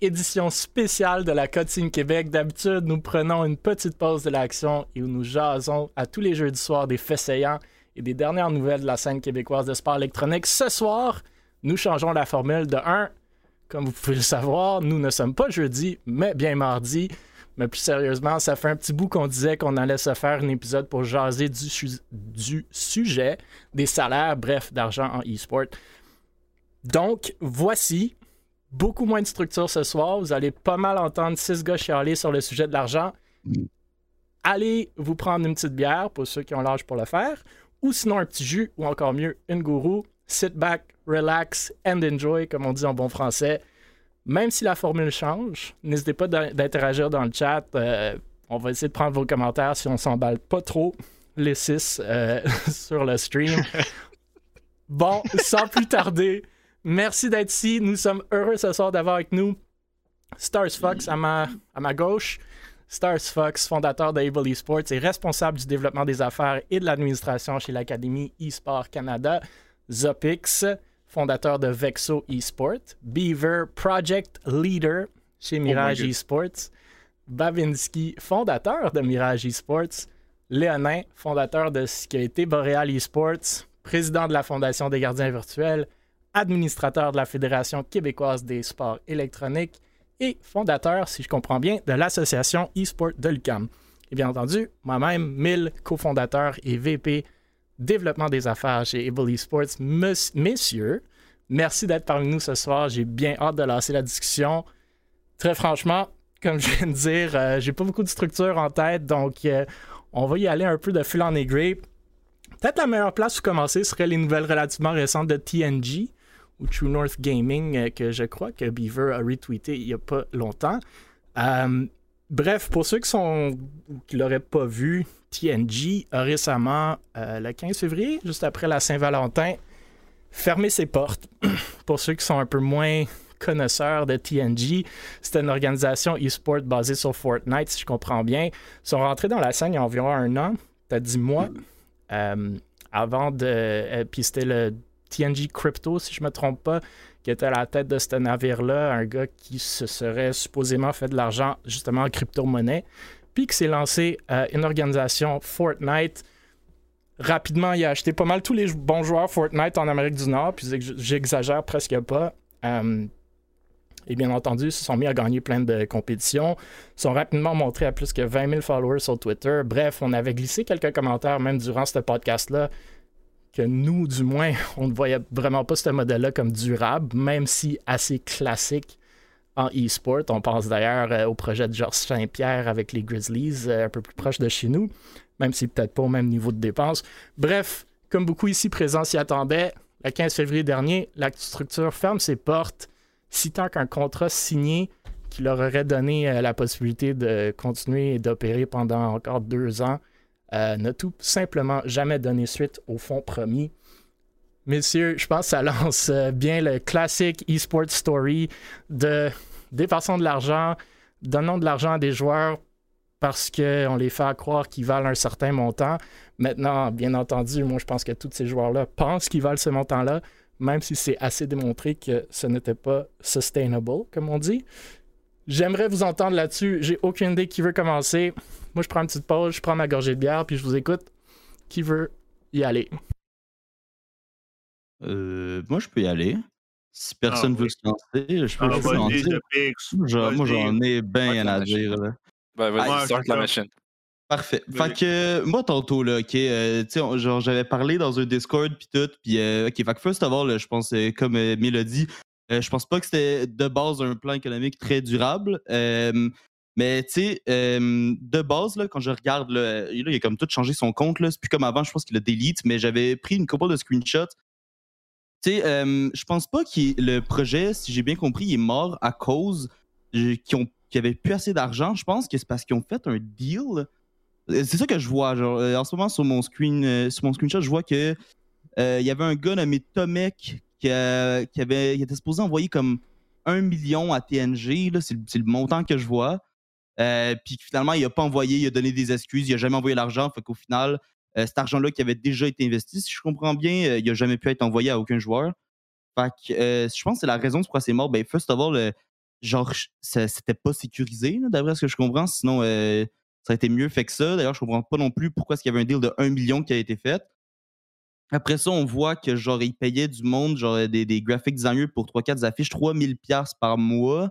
édition spéciale de la Code Québec. D'habitude, nous prenons une petite pause de l'action et nous jasons à tous les jeux du soir des faits et des dernières nouvelles de la scène québécoise de sport électronique. Ce soir, nous changeons la formule de 1. Comme vous pouvez le savoir, nous ne sommes pas jeudi, mais bien mardi. Mais plus sérieusement, ça fait un petit bout qu'on disait qu'on allait se faire un épisode pour jaser du sujet des salaires, bref, d'argent en e-sport. Donc, voici beaucoup moins de structure ce soir. Vous allez pas mal entendre six gars chialer sur le sujet de l'argent. Allez vous prendre une petite bière pour ceux qui ont l'âge pour le faire, ou sinon un petit jus, ou encore mieux, une gourou. Sit back, relax and enjoy, comme on dit en bon français. Même si la formule change, n'hésitez pas d'interagir dans le chat. Euh, on va essayer de prendre vos commentaires si on s'emballe pas trop, les six, euh, sur le stream. bon, sans plus tarder, Merci d'être ici. Nous sommes heureux ce soir d'avoir avec nous Stars Fox à ma, à ma gauche. Stars Fox, fondateur d'Able Esports et responsable du développement des affaires et de l'administration chez l'Académie eSport Canada. Zopix, fondateur de Vexo Esport. Beaver, project leader chez oh Mirage Esports. Bavinsky, fondateur de Mirage Esports. Léonin, fondateur de ce qui a été Boreal Esports. Président de la Fondation des gardiens virtuels administrateur de la Fédération québécoise des sports électroniques et fondateur, si je comprends bien, de l'association eSport de l'UQAM. Et bien entendu, moi-même, Mille, cofondateur et VP développement des affaires chez Able Esports. Messieurs, merci d'être parmi nous ce soir. J'ai bien hâte de lancer la discussion. Très franchement, comme je viens de dire, euh, j'ai pas beaucoup de structure en tête, donc euh, on va y aller un peu de fil en aiguille. Peut-être la meilleure place pour commencer serait les nouvelles relativement récentes de TNG ou True North Gaming, euh, que je crois que Beaver a retweeté il n'y a pas longtemps. Euh, bref, pour ceux qui sont qui l'auraient pas vu, TNG a récemment, euh, le 15 février, juste après la Saint-Valentin, fermé ses portes. pour ceux qui sont un peu moins connaisseurs de TNG, c'était une organisation e-sport basée sur Fortnite, si je comprends bien. Ils sont rentrés dans la scène il y a environ un an, peut-être dix mois. avant de. puis c'était le TNG Crypto, si je ne me trompe pas, qui était à la tête de ce navire-là, un gars qui se serait supposément fait de l'argent justement en crypto-monnaie, puis qui s'est lancé euh, une organisation Fortnite. Rapidement, il a acheté pas mal tous les bons joueurs Fortnite en Amérique du Nord, puis j'exagère presque pas. Euh, et bien entendu, ils se sont mis à gagner plein de compétitions. Ils sont rapidement montrés à plus que 20 000 followers sur Twitter. Bref, on avait glissé quelques commentaires même durant ce podcast-là que nous, du moins, on ne voyait vraiment pas ce modèle-là comme durable, même si assez classique en e-sport. On pense d'ailleurs euh, au projet de Georges Saint-Pierre avec les Grizzlies, euh, un peu plus proche de chez nous, même si peut-être pas au même niveau de dépenses. Bref, comme beaucoup ici présents s'y attendaient, le 15 février dernier, la structure ferme ses portes, citant qu'un contrat signé qui leur aurait donné euh, la possibilité de continuer et d'opérer pendant encore deux ans euh, n'a tout simplement jamais donné suite au fonds promis. Messieurs, je pense que ça lance euh, bien le classique e-sport story de dépassant de l'argent, donnant de l'argent à des joueurs parce qu'on les fait croire qu'ils valent un certain montant. Maintenant, bien entendu, moi je pense que tous ces joueurs-là pensent qu'ils valent ce montant-là, même si c'est assez démontré que ce n'était pas sustainable, comme on dit. J'aimerais vous entendre là-dessus. J'ai aucune idée qui veut commencer. Moi, je prends une petite pause, je prends ma gorgée de bière, puis je vous écoute. Qui veut y aller? Euh, moi, je peux y aller. Si personne ah, veut se lancer, je peux ah, lancer. moi, j'en ai bien à dire. Là. Ben, vas-y, start la machine. Parfait. Fait que moi tantôt là, ok, euh, tu sais, genre j'avais parlé dans un Discord puis tout, puis euh, ok, fait que first of all, je pense comme Mélodie, euh, je pense pas que c'était de base un plan économique très durable. mais tu sais, de base, là, quand je regarde, il a comme tout changé son compte. C'est plus comme avant, je pense qu'il a delete, mais j'avais pris une couple de screenshots. Tu sais, je pense pas que le projet, si j'ai bien compris, est mort à cause qu'ils ont qui avaient plus assez d'argent. Je pense que c'est parce qu'ils ont fait un deal. C'est ça que je vois. Genre, euh, en ce moment, sur mon, screen, euh, sur mon screenshot, je vois que il y avait un gars nommé Tomek qui, avait, il était supposé envoyer comme un million à TNG, c'est le montant que je vois. Euh, puis finalement, il n'a pas envoyé, il a donné des excuses, il n'a jamais envoyé l'argent. Fait qu'au final, euh, cet argent-là qui avait déjà été investi, si je comprends bien, euh, il n'a jamais pu être envoyé à aucun joueur. Fait que je pense que c'est la raison pourquoi c'est mort. Ben, first of all, genre, c'était pas sécurisé, d'après ce que je comprends. Sinon, euh, ça a été mieux fait que ça. D'ailleurs, je comprends pas non plus pourquoi il y avait un deal de 1 million qui a été fait. Après ça, on voit que genre ils payaient du monde, genre des, des graphic designers pour 3-4 affiches, 3000 pièces par mois.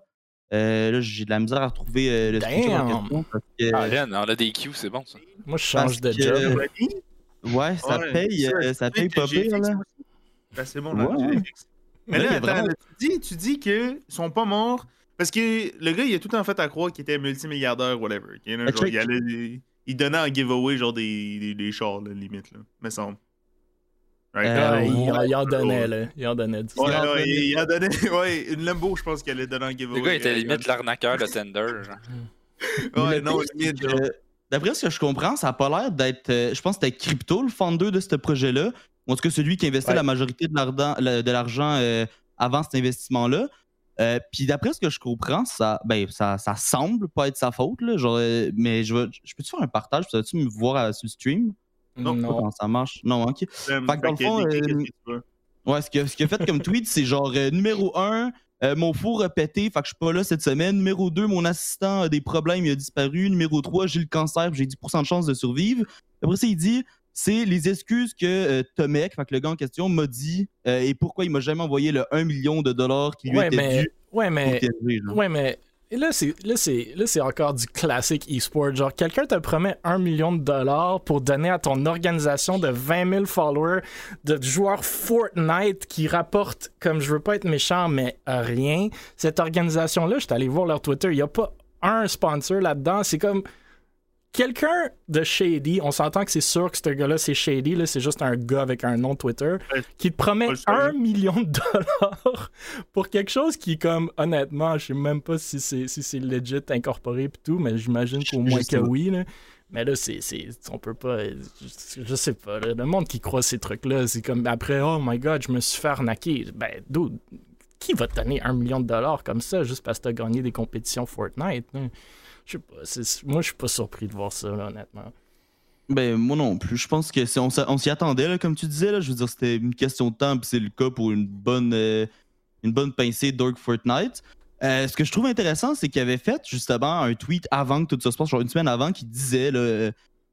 Euh, là, j'ai de la misère à retrouver euh, le Damn. en question. Ah, Len, on a des Q, c'est bon ça. Moi, je change de job. Ouais, ça paye, ça paye pas pire, là. Ben, c'est bon, là. Mais là, attends, tu dis, tu dis qu'ils sont pas morts parce que le gars, il a tout en fait à croire qu'il était multimilliardaire, whatever. Genre, il, allait, il, donnait en giveaway genre des, des, des chars, là, limite, là, me semble. Euh, il, en donnait, là. Il en donnait. Du ouais, ouais, il, en donnait. Ouais, une Lambo, je pense qu'elle allait donner en giveaway. Le gars était limite l'arnaqueur de Tender. Genre. ouais, non, limite. D'après ce que je comprends, ça n'a pas l'air d'être. Euh, je pense que c'était Crypto, le founder de ce projet-là. En tout cas, celui qui investit la majorité de l'argent euh, avant cet investissement-là. Euh, puis d'après ce que je comprends, ça, ben, ça, ça semble pas être sa faute. Là, genre, euh, mais je, je peux-tu faire un partage? Peux-tu me voir sur le stream? Non. non. Comment ça marche? Non, ok. Fait que dans le fond, ouais, ce qu'il a, a, fait comme tweet, c'est genre numéro 1, mon four a pété, fait que je suis pas là cette semaine. Numéro 2, mon assistant a des problèmes, il a disparu. Numéro 3, j'ai le cancer, j'ai 10% de chance de survivre. Après ça, il dit c'est les excuses que euh, Tomek, le gars en question, m'a dit euh, et pourquoi il m'a jamais envoyé le 1 million de dollars qui lui était mais, dû. Ouais, mais, ouais, mais là, c'est, là, c'est, là, c'est encore du classique e-sport. Genre, quelqu'un te promet 1 million de dollars pour donner à ton organisation de 20 000 followers, de joueurs Fortnite qui rapportent, comme je veux pas être méchant, mais rien. Cette organisation-là, je suis allé voir leur Twitter, il n'y a pas un sponsor là-dedans. C'est comme quelqu'un de shady, on s'entend que c'est sûr que ce gars-là, c'est shady, là, c'est juste un gars avec un nom Twitter, qui te promet un million de dollars pour quelque chose qui, comme, honnêtement, je sais même pas si c'est si legit incorporé et tout, mais j'imagine qu'au moins que oui. Mais là, c'est, on peut pas. Je, sais pas. le monde qui croit ces trucs-là, c'est comme après, oh my god, je me suis fait arnaquer. Ben, dude, qui va te donner un million de dollars comme ça juste parce que tu as gagné des compétitions Fortnite? Je sais pas. Moi, je suis pas surpris de voir ça, honnêtement. Ben, moi non plus. Je pense que on, s'y attendait, comme tu disais. Là. Je veux dire, c'était une question de temps, puis c'est le cas pour une bonne, euh, une bonne pincée Dark Fortnite. Euh, ce que je trouve intéressant, c'est qu'il avait fait justement un tweet avant que tout ça se passe, genre une semaine avant, qui disait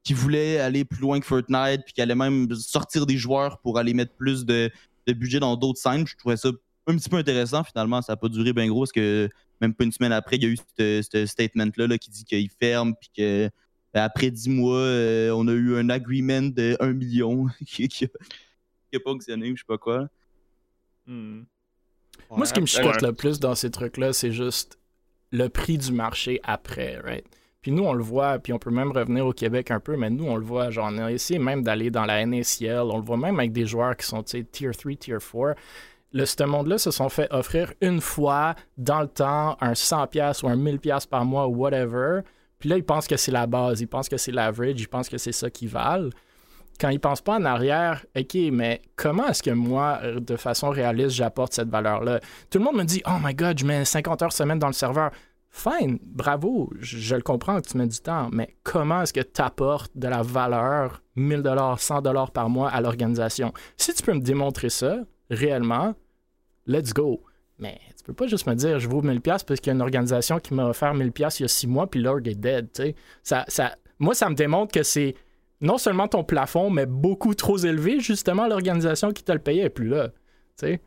qu'il voulait aller plus loin que Fortnite, puis qu'il allait même sortir des joueurs pour aller mettre plus de, de budget dans d'autres scènes. Je trouvais ça un petit peu intéressant. Finalement, ça n'a pas duré bien gros parce que même pas une semaine après, il y a eu ce statement-là qui dit qu'il ferme puis que ben, après dix mois, euh, on a eu un agreement de 1 million qui, n'a pas fonctionné ou je sais pas quoi. Hmm. Moi, ce qui me chicote le plus dans ces trucs-là, c'est juste le prix du marché après, right? Puis nous, on le voit, puis on peut même revenir au Québec un peu, mais nous, on le voit, genre, on a essayé même d'aller dans la NACL, on le voit même avec des joueurs qui sont, tu sais, tier 3, tier 4 le, ce monde-là se sont fait offrir une fois dans le temps un 100$ ou un 1000$ par mois ou whatever. Puis là, ils pensent que c'est la base, ils pensent que c'est l'average, ils pensent que c'est ça qui valent. Quand ils pensent pas en arrière, OK, mais comment est-ce que moi, de façon réaliste, j'apporte cette valeur-là? Tout le monde me dit, oh my God, je mets 50 heures semaine dans le serveur. Fine, bravo, je, le comprends que tu mets du temps, mais comment est-ce que tu apportes de la valeur, 1000 dollars, 100 dollars par mois à l'organisation? Si tu peux me démontrer ça, réellement, let's go. Mais tu peux pas juste me dire je vaux 1000$ parce qu'il y a une organisation qui m'a offert 1000$ il y a six mois, puis l'org est dead. Ça, ça, moi, ça me démontre que c'est non seulement ton plafond, mais beaucoup trop élevé. Justement, l'organisation qui t'a le payé est plus là. C'est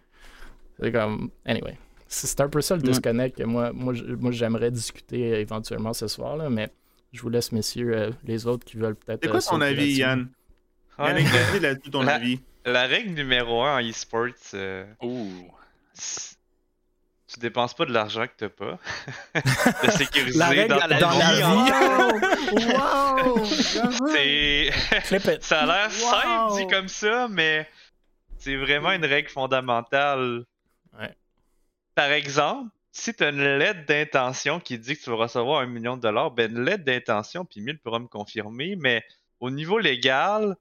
comme. Anyway. C'est un peu ça le disconnect que moi, moi, moi j'aimerais discuter éventuellement ce soir, là, mais je vous laisse, messieurs, euh, les autres qui veulent peut-être. C'est quoi ton avis, Yann? Yann, là-dessus ton avis? La règle numéro un en e-sports, euh, tu dépenses pas de l'argent que t'as pas. de sécuriser la règle dans, la dans vie. La vie. wow! c'est... ça a l'air simple dit comme ça, mais c'est vraiment une règle fondamentale. Ouais. Par exemple, si tu as une lettre d'intention qui dit que tu vas recevoir un million de dollars, ben une lettre d'intention, puis Mille pourra me confirmer, mais au niveau légal,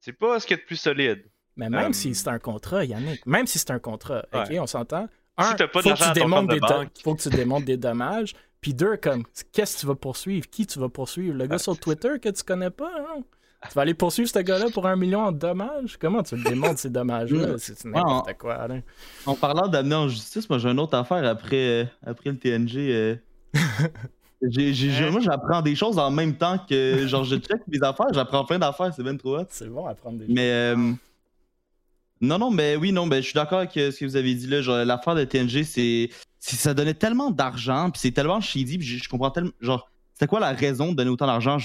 c'est pas ce qu'il y a de plus solide. Mais même si c'est un contrat, Yannick, même si c'est un contrat, ok, on s'entend? Un, si t'as pas faut, que tu démontres des faut que tu démontres des dommages. Puis deux, comme, qu'est-ce que tu vas poursuivre? Qui tu vas poursuivre? Le gars sur Twitter que tu connais pas? Hein? tu vas aller poursuivre ce gars-là pour un million en dommages? Comment tu le démontres, ces dommages-là? C'est n'importe quoi. Là. En parlant d'amener en justice, moi j'ai une autre affaire après, euh, après le TNG. Euh. Hein? moi, j'apprends des choses en même temps que genre je check mes affaires, j'apprends plein d'affaires, c'est bien trop C'est bon apprendre des choses. Mais euh, non, non, mais oui, non, mais je suis d'accord avec ce que vous avez dit là. Genre, l'affaire de TNG, c'est ça donnait tellement d'argent, puis c'est tellement shady, puis je, comprends tellement. Genre, c'était quoi la raison de donner autant d'argent?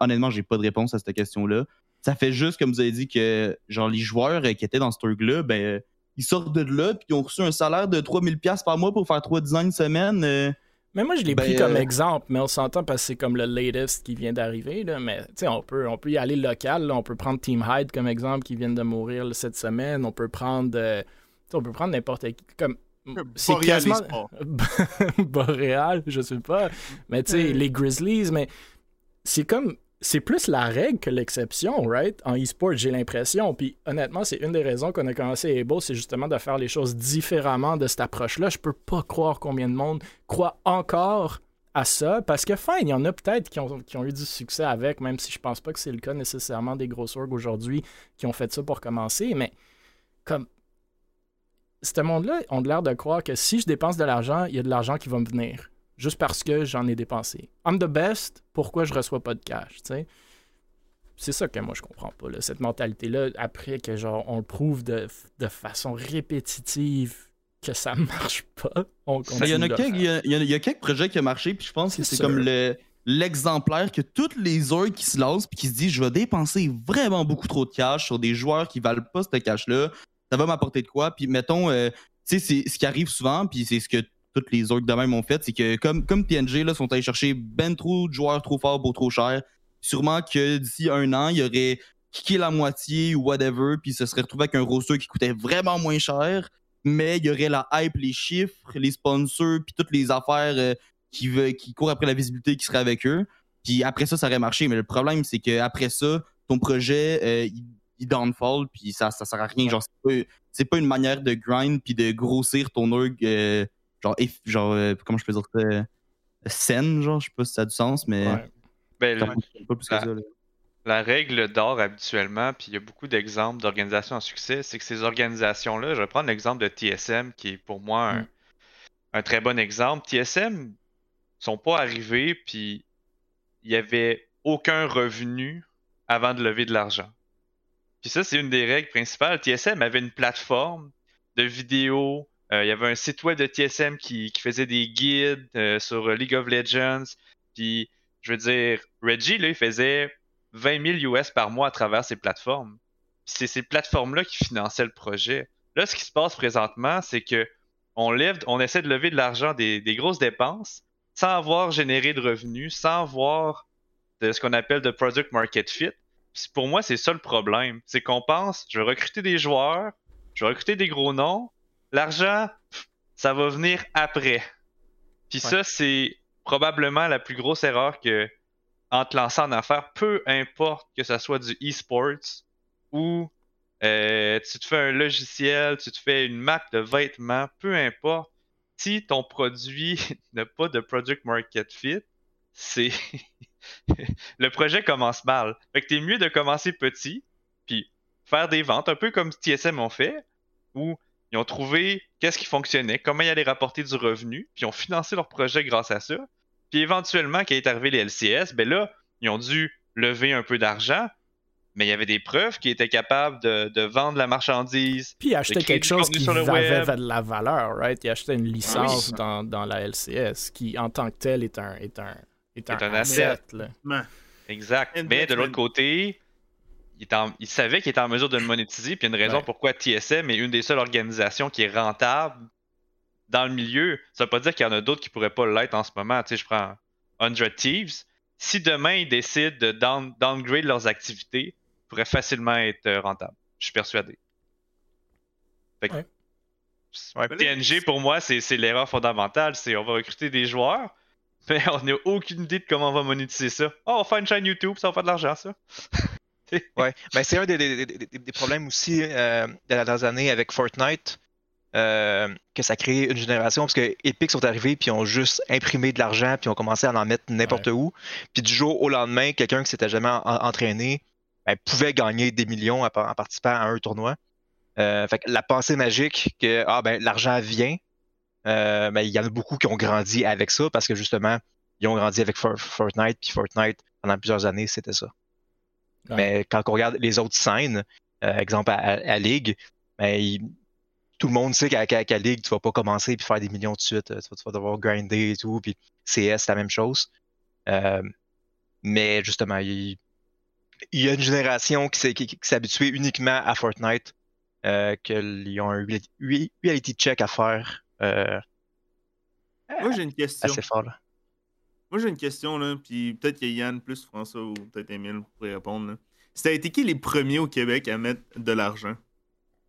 Honnêtement, j'ai pas de réponse à cette question-là. Ça fait juste, comme vous avez dit, que genre les joueurs qui étaient dans ce truc-là, ben, ils sortent de là, puis ils ont reçu un salaire de 3000$ par mois pour faire trois designs semaine. Euh. Mais moi, je l'ai pris ben, comme euh, exemple, mais on s'entend parce que c'est comme le latest qui vient d'arriver. Mais on peut, on peut y aller local. On peut prendre Team Hyde comme exemple qui vient de mourir cette semaine. On peut prendre, euh, on peut prendre n'importe qui. Comme c'est quasiment Boréal, je sais pas. Mais tu sais, les Grizzlies, mais c'est comme c'est plus la règle que l'exception, right? En e-sport, j'ai l'impression. Puis honnêtement, c'est une des raisons qu'on a commencé Ebo, c'est justement de faire les choses différemment de cette approche-là. Je peux pas croire combien de monde croit encore à ça, parce que fine, il y en a peut-être qui ont, eu du succès avec, même si je pense pas que c'est le cas nécessairement des gros orgs aujourd'hui qui ont fait ça pour commencer, mais comme ce monde-là ont l'air de croire que si je dépense de l'argent, il y a de l'argent qui va me venir. Juste parce que j'en ai dépensé. I'm the best, pourquoi je reçois pas de cash, C'est ça que moi je comprends pas, cette mentalité-là, après que genre on le prouve de, façon répétitive que ça marche pas, on Il y, en a quelques, il, y a, quelques projets qui ont marché, puis je pense que c'est comme l'exemplaire que toutes les heures qui se lancent puis qui se disent je vais dépenser vraiment beaucoup trop de cash sur des joueurs qui valent pas ce cash-là ça va m'apporter de quoi. Puis mettons, euh, tu sais, c'est ce qui arrive souvent, puis c'est ce que toutes les autres de même ont fait, c'est que comme, comme TNG là, sont allés chercher ben trop de joueurs trop forts pour trop cher, sûrement que d'ici un an, il y aurait kické la moitié ou whatever, puis se serait retrouvé avec un roster qui coûtait vraiment moins cher, mais il y aurait la hype, les chiffres, les sponsors, puis toutes les affaires euh, qui, qui courent après la visibilité qui serait avec eux. Puis après ça, ça aurait marché. Mais le problème, c'est qu'après ça, ton projet, euh, il downfall, puis ça, ça sert à rien. Genre, c'est pas, une manière de grind puis de grossir ton org, euh, genre, genre euh, comment je peux dire ça, euh, saine, genre, je sais pas si ça a du sens, mais. Ben, la, règle d'or habituellement, puis il y a beaucoup d'exemples d'organisations en succès, c'est que ces organisations-là, je vais prendre l'exemple de TSM, qui est pour moi un, mm. un très bon exemple. TSM sont pas arrivés, puis il y avait aucun revenu avant de lever de l'argent. Puis ça, c'est une des règles principales. TSM avait une plateforme de vidéos. Euh, il y avait un site web de TSM qui, faisait des guides euh, sur League of Legends. Puis, je veux dire, Reggie, là, il faisait 20 000 US par mois à travers ces plateformes. Puis c'est ces plateformes-là qui finançaient le projet. Là, ce qui se passe présentement, c'est que on lève, on essaie de lever de l'argent des, grosses dépenses sans avoir généré de revenus, sans avoir de ce qu'on appelle de product market fit pour moi, c'est ça le problème. C'est qu'on pense, je vais recruter des joueurs, je vais recruter des gros noms, l'argent, ça va venir après. Puis ça, c'est probablement la plus grosse erreur que en te lançant en affaires, peu importe que ce soit du e-sports ou euh, tu te fais un logiciel, tu te fais une marque de vêtements, peu importe. Si ton produit n'a pas de product market fit, c'est le projet commence mal. Fait que t'es mieux de commencer petit, puis faire des ventes, un peu comme TSM ont fait, où ils ont trouvé qu'est-ce qui fonctionnait, comment ils allaient rapporter du revenu, puis ils ont financé leur projet grâce à ça. Puis éventuellement, quand est arrivé les LCS, ben là, ils ont dû lever un peu d'argent, mais il y avait des preuves qu'ils étaient capables de, vendre la marchandise. Puis acheter quelque chose qui avait de la valeur, right? Ils achetaient une licence dans, dans, la LCS, qui en tant que tel est un, est un, est un, asset. Exact. Mais de l'autre côté, il, savait qu'il était en mesure de le monétiser. Puis il y a une raison pourquoi TSM est une des seules organisations qui est rentable dans le milieu. Ça veut pas dire qu'il y en a d'autres qui pourraient pas l'être en ce moment. Tu sais, je prends 100 Thieves. Si demain ils décident de downgrade leurs activités, ils pourraient facilement être euh, rentables. Je suis persuadé. TNG, pour moi, c'est l'erreur fondamentale. C'est on va recruter des joueurs mais on n'a aucune idée de comment on va monétiser ça. Oh, on va faire une chaîne YouTube, ça va faire de l'argent, ça. ouais, ben, c'est un des, problèmes aussi euh, de la dernière année avec Fortnite. Euh, que ça crée une génération parce que Epic sont arrivés puis ont juste imprimé de l'argent puis ont commencé à en mettre n'importe où puis du jour au lendemain quelqu'un qui s'était jamais entraîné ben, pouvaient gagner des millions en, en participant à un tournoi. Euh, fait que la pensée magique que ah, ben, l'argent vient, euh, ben, il y en a beaucoup qui ont grandi avec ça parce que justement, ils ont grandi avec For- Fortnite, puis Fortnite, pendant plusieurs années, c'était ça. Ouais. Mais quand on regarde les autres scènes, euh, exemple à, à- à Ligue, ben, il- tout le monde sait qu'à qu'à Ligue, tu vas pas commencer et faire des millions de suite. Tu vas, tu vas devoir grinder et tout. Puis CS, c'est la même chose. Euh, mais justement, il, il y a une génération qui s'est qui- habituée uniquement à Fortnite, euh, qu'ils ont un reality- re- reality check à faire euh, Moi, j'ai une question. assez fort. Là. Moi, j'ai une question, là, puis peut-être que Yann, plus François ou peut-être Emile pourrait répondre. Là. C'était été qui les premiers au Québec à mettre de l'argent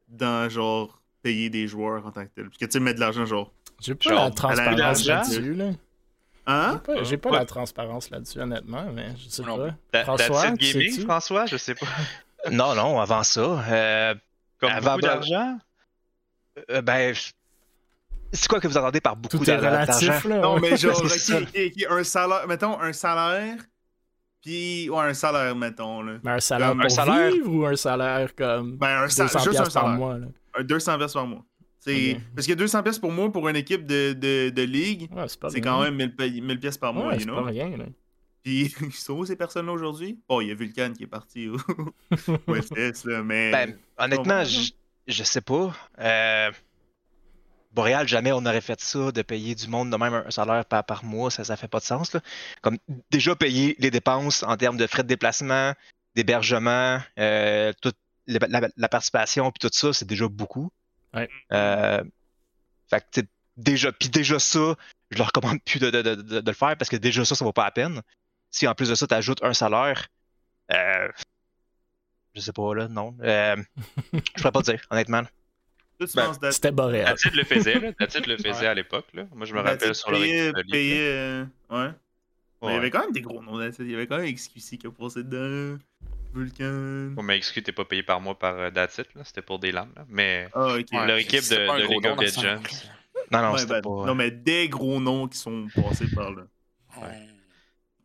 dans, genre, payer des joueurs en tant que tel? Puis que tu sais, mettre de l'argent, genre. J'ai pas Genre, la transparence là-dessus. Là. J'ai Hein? pas, j'ai pas Ouais. la transparence là-dessus, honnêtement, mais je sais Non. pas. François, Gaming? François, je sais pas. Non, non, avant ça. euh, Comme Avant d'argent? euh, ben, je- c'est quoi que vous entendez par beaucoup Tout est d'ar- d'argent? relatif, là. Non, mais genre, C'est ça. ok, ok, ok, un salaire, mettons, un salaire, puis, ouais, un salaire, mettons, là. Mais un salaire Un pour salaire- vivre ou un salaire comme Ben, un 200 salaire, juste un piastres par salaire. mois? Là? Un 200 pièces par mois. C'est... Ok. Parce que 200 pièces pour moi, pour une équipe de, de, de ligue, Ouais, c'est quand même 1000 pa- 1000 pièces par mois, Ouais, you c'est know? pas rien. Là. Puis, ils sont où ces personnes-là aujourd'hui? Oh, il y a Vulcan qui est parti au au FS, là, mais... Ben, honnêtement, je, je sais pas. Euh, Boréal, jamais on aurait fait ça, de payer du monde de même un salaire par, par mois, ça, ça fait pas de sens. Là. Comme déjà payer les dépenses en termes de frais de déplacement, d'hébergement, euh, toute la, la- la participation, puis tout ça, c'est déjà beaucoup. Ouais. Euh, fait que, déjà, puis déjà ça, je leur recommande plus de, de- de- de- de le faire parce que déjà ça, ça vaut pas la peine. Si en plus de ça, tu ajoutes un salaire, euh, je sais pas, là, non. Euh, je pourrais pas te dire, honnêtement. Ben, C'était boréal. Datit le faisait, là. Datit le faisait à l'époque, là. Moi, je me rappelle sur le payé, euh, ouais. Mais Il y Ouais. avait quand même des gros noms d'Atit. Il y avait quand même XQC qui a passé dedans. Vulcan. Bon, mais excuse, t'es pas payé par mois par euh, Datit, là. C'était pour des lames, là. Mais Ah. Ouais, leur équipe de, de League of Legends. Non, non, Ouais, c'était ben, pas. Non, mais des gros noms qui sont passés par là. Ouais.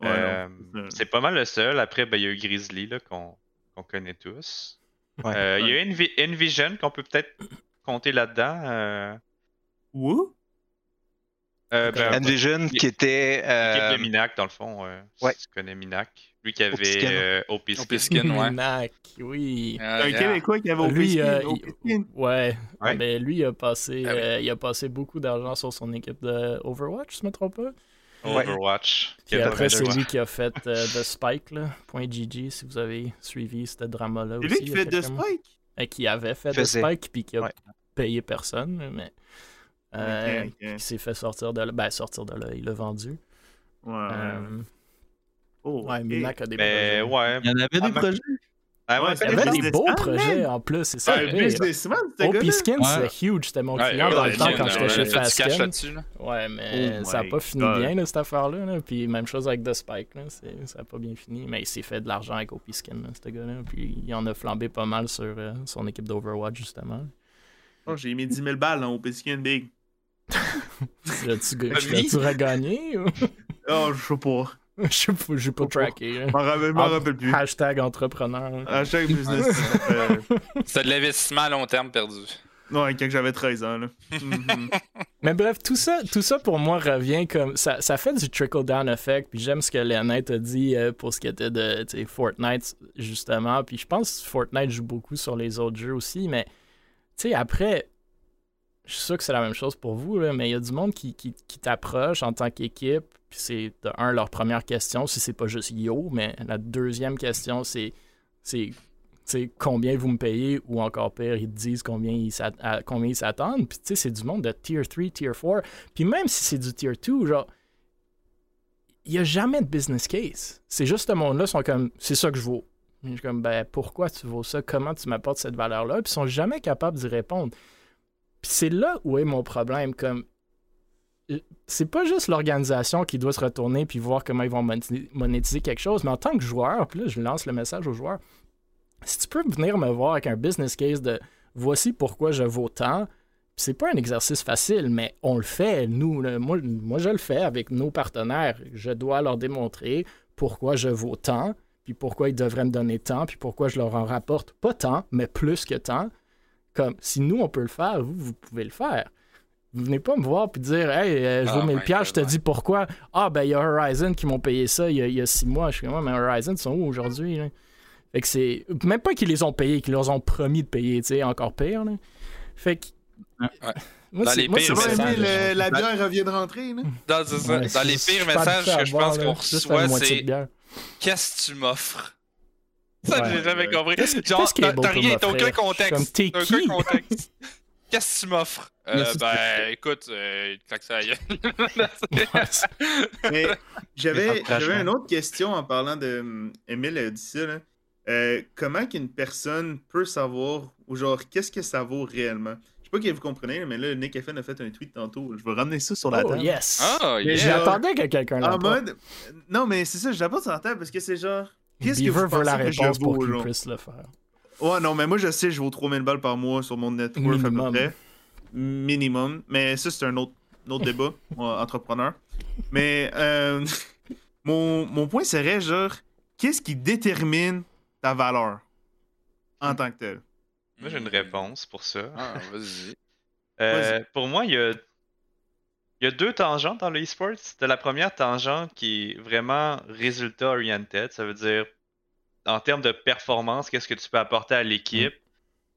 Ouais, Euh, c'est pas mal le seul. Après, ben, il y a eu Grizzly, là, qu'on qu'on connaît tous. Ouais. Euh, Il y a eu Envi- Envision, qu'on peut peut-être compter là-dedans. Euh, Où? euh, ben, Envision qui était. L'équipe euh, de Minac, dans le fond. euh, ouais. Si tu connais Minac. Lui qui avait Opiskin. euh, Opiskin. Opiskin, ouais. Minac, oui. Ah, Un yeah. Québécois qui avait Lui, euh, Piskin. au il- Piskin. Ouais, Ouais. mais lui, il a passé, Ah oui. euh, il a passé beaucoup d'argent sur son équipe de Overwatch, si je me trompe pas. Overwatch. Puis après, c'est 82. lui qui a fait euh, The Spike, là, point .gg, si vous avez suivi ce drama-là C'est aussi. lui qui il y a fait mois. Spike? Et qui avait fait Faisait. Spike, puis qui a Ouais. payé personne, mais... euh, Ok, ok. qui s'est fait sortir de là. Ben, sortir de là, il l'a vendu. Ouais. Euh, Oh, ouais, ok. Minac a des Mais projets. ouais. Il y en avait Ah, des projets? Ah, ouais, c'est y avait des beaux man. projets en plus, c'est ça. Opiskin, Ouais. c'était huge, c'était mon client dans le temps quand j'étais a chez là? Ouais, mais Oh ça a my pas fini bien, cette affaire-là. là. Puis même chose avec The Spike, là. c'est- ça a pas bien fini. Mais il s'est fait de l'argent avec Opiskin, là, ce gars-là. Puis il en a flambé pas mal sur euh, son équipe d'Overwatch, justement. Oh, j'ai mis 10 000 balles dans au Piskin Big. L'as-tu regagné? ou- Oh, je sais pas. Je sais pas, j'ai pas tracké. Je m'en rappelle, je m'en rappelle plus. Hashtag entrepreneur. Hashtag business. euh, C'est de l'investissement à long terme perdu. ouais, quand j'avais 13 ans, là. Mais bref, tout ça, tout ça pour moi revient comme. Ça, ça fait du trickle-down effect. Puis j'aime ce que Léonette a dit euh, pour ce qui était de Fortnite, justement. Puis je pense que Fortnite joue beaucoup sur les autres jeux aussi. Mais, tu sais, après, je suis sûr que c'est la même chose pour vous, là, mais il y a du monde qui, qui, qui t'approche en tant qu'équipe. Puis c'est, de un, leur première question, si c'est pas juste yo, mais la deuxième question, c'est. c'est combien vous me payez ou encore pire, ils te disent combien ils combien ils s'attendent. Puis tu sais, c'est du monde de tier 3, tier 4. Puis même si c'est du tier 2, genre, il n'y a jamais de business case. C'est juste ce monde-là sont comme, c'est ça que je vaux. Je suis comme, ben pourquoi tu vaux ça? Comment tu m'apportes cette valeur-là? Puis ils sont jamais capables d'y répondre. Puis c'est là où est mon problème. Comme, c'est pas juste l'organisation qui doit se retourner puis voir comment ils vont monétiser- quelque chose, mais en tant que joueur, puis là, je lance le message aux joueurs. Si tu peux venir me voir avec un business case de voici pourquoi je vaux tant, c'est pas un exercice facile, mais on le fait, nous. moi, moi, je le fais avec nos partenaires. Je dois leur démontrer pourquoi je vaux tant, puis pourquoi ils devraient me donner tant, puis pourquoi je leur en rapporte pas tant, mais plus que tant. Comme si nous, on peut le faire, vous, vous pouvez le faire. Vous venez pas me voir puis dire Hey, euh, je Ah, vous mets le ouais, piège, je te dis pourquoi. Ah, ben, il y a Horizon qui m'ont payé ça il y, y a six mois. Je suis comme, Ouais, mais Horizon, ils sont où aujourd'hui? là? Fait que c'est. Même pas qu'ils les ont payés, qu'ils leur ont promis de payer, tu sais, encore pire. là. Fait que. Ouais. Moi, Dans c'est les moi, pires messages, la bière revient de rentrer. Là. Dans. Ouais, les pires messages que je pense qu'on reçoit, moitié de c'est bière. Qu'est-ce que tu m'offres? Ça, Ouais. j'ai jamais compris. Genre, t'as rien, t'as aucun contexte. t'es T'as qui? aucun contexte. Qu'est-ce que tu m'offres? Euh, Ben, écoute, euh, claque ça j'avais une autre question en parlant de. Emile a dit ça. Là. Euh, comment qu'une personne peut savoir, ou genre, qu'est-ce que ça vaut réellement? Je sais pas que vous comprenez, mais là, Nick FN a fait un tweet tantôt. Je vais ramener ça sur la Oh, table. yes! Ah, Mais J'attendais que quelqu'un En mode. Non, mais c'est ça, je l'apporte sur la table parce que c'est genre. Qu'est-ce que vous veut la pensez que je réponse pour qu'il puisse le faire. Ouais, non, mais moi, je sais, je vaux 3000 balles par mois sur mon net worth à peu Minimum. près. Minimum. Mais ça, c'est un autre, un autre débat, moi, entrepreneur. Mais euh, mon, mon point serait, genre, qu'est-ce qui détermine ta valeur en tant que tel? Moi, j'ai une réponse pour ça. Ah, vas-y. Euh, pour moi, il y a, il y a deux tangentes dans le e-sport. C'était la première tangente qui est vraiment résultat oriented. Ça veut dire, en termes de performance, qu'est-ce que tu peux apporter à l'équipe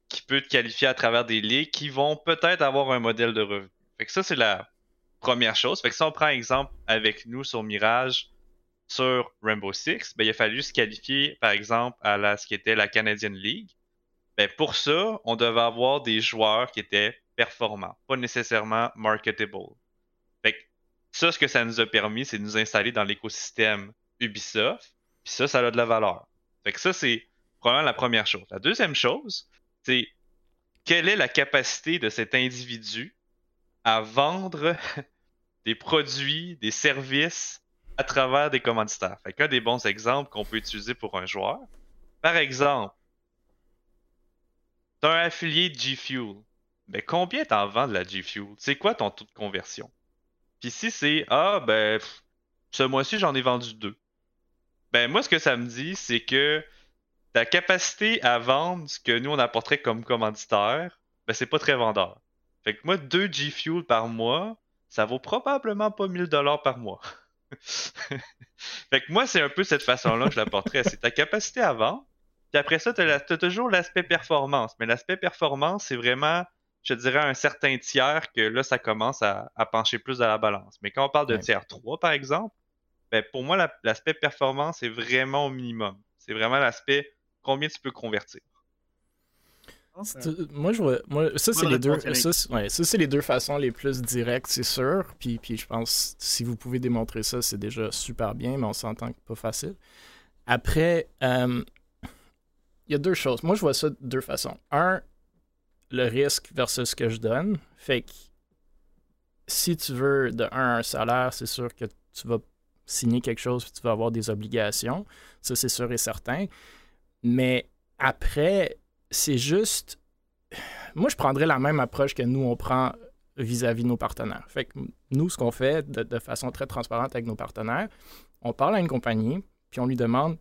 qui peut te qualifier à travers des ligues qui vont peut-être avoir un modèle de revenu. Fait que ça, c'est la première chose. Fait que si on prend exemple avec nous sur Mirage, sur Rainbow Six, ben, il a fallu se qualifier, par exemple, à la, ce qui était la Canadian League. Ben, pour ça, on devait avoir des joueurs qui étaient performants, pas nécessairement marketable. Fait que ça, ce que ça nous a permis, c'est de nous installer dans l'écosystème Ubisoft. Puis ça, ça a de la valeur. Fait que ça, c'est probablement la première chose. La deuxième chose, c'est quelle est la capacité de cet individu à vendre des produits, des services à travers des commanditaires? Fait qu'un des bons exemples qu'on peut utiliser pour un joueur, par exemple, t'as un affilié de G Fuel. Ben, combien t'en vends de la G Fuel? C'est quoi ton taux de conversion? Puis si c'est Ah, ben, ce mois-ci, j'en ai vendu deux. Ben, moi, ce que ça me dit, c'est que ta capacité à vendre ce que nous, on apporterait comme commanditaire, ben, c'est pas très vendeur. Fait que moi, deux G Fuel par mois, ça vaut probablement pas 1000 dollars par mois. fait que moi, c'est un peu cette façon-là que je l'apporterais. C'est ta capacité à vendre. Puis après ça, tu as, toujours l'aspect performance. Mais l'aspect performance, c'est vraiment, je dirais, un certain tiers que là, ça commence à, à pencher plus dans la balance. Mais quand on parle de Ouais. tiers 3, par exemple, ben, pour moi, la- l'aspect performance est vraiment au minimum. C'est vraiment l'aspect combien tu peux convertir. C'est- Moi, je vois. Moi, ça, c'est les deux. Ça, ouais, ça, les deux façons les plus directes, c'est sûr. Puis, puis je pense, si vous pouvez démontrer ça, c'est déjà super bien, mais on s'entend que pas facile. Après, euh, il y a deux choses. Moi, je vois ça de deux façons. Un, le risque versus ce que je donne. Fait que si tu veux de un un salaire, c'est sûr que tu vas signer quelque chose puis tu vas avoir des obligations. Ça, c'est sûr et certain. Mais après, c'est juste. Moi, je prendrais la même approche que nous, on prend vis-à-vis de nos partenaires. Fait que nous, ce qu'on fait de, de façon très transparente avec nos partenaires, on parle à une compagnie, puis on lui demande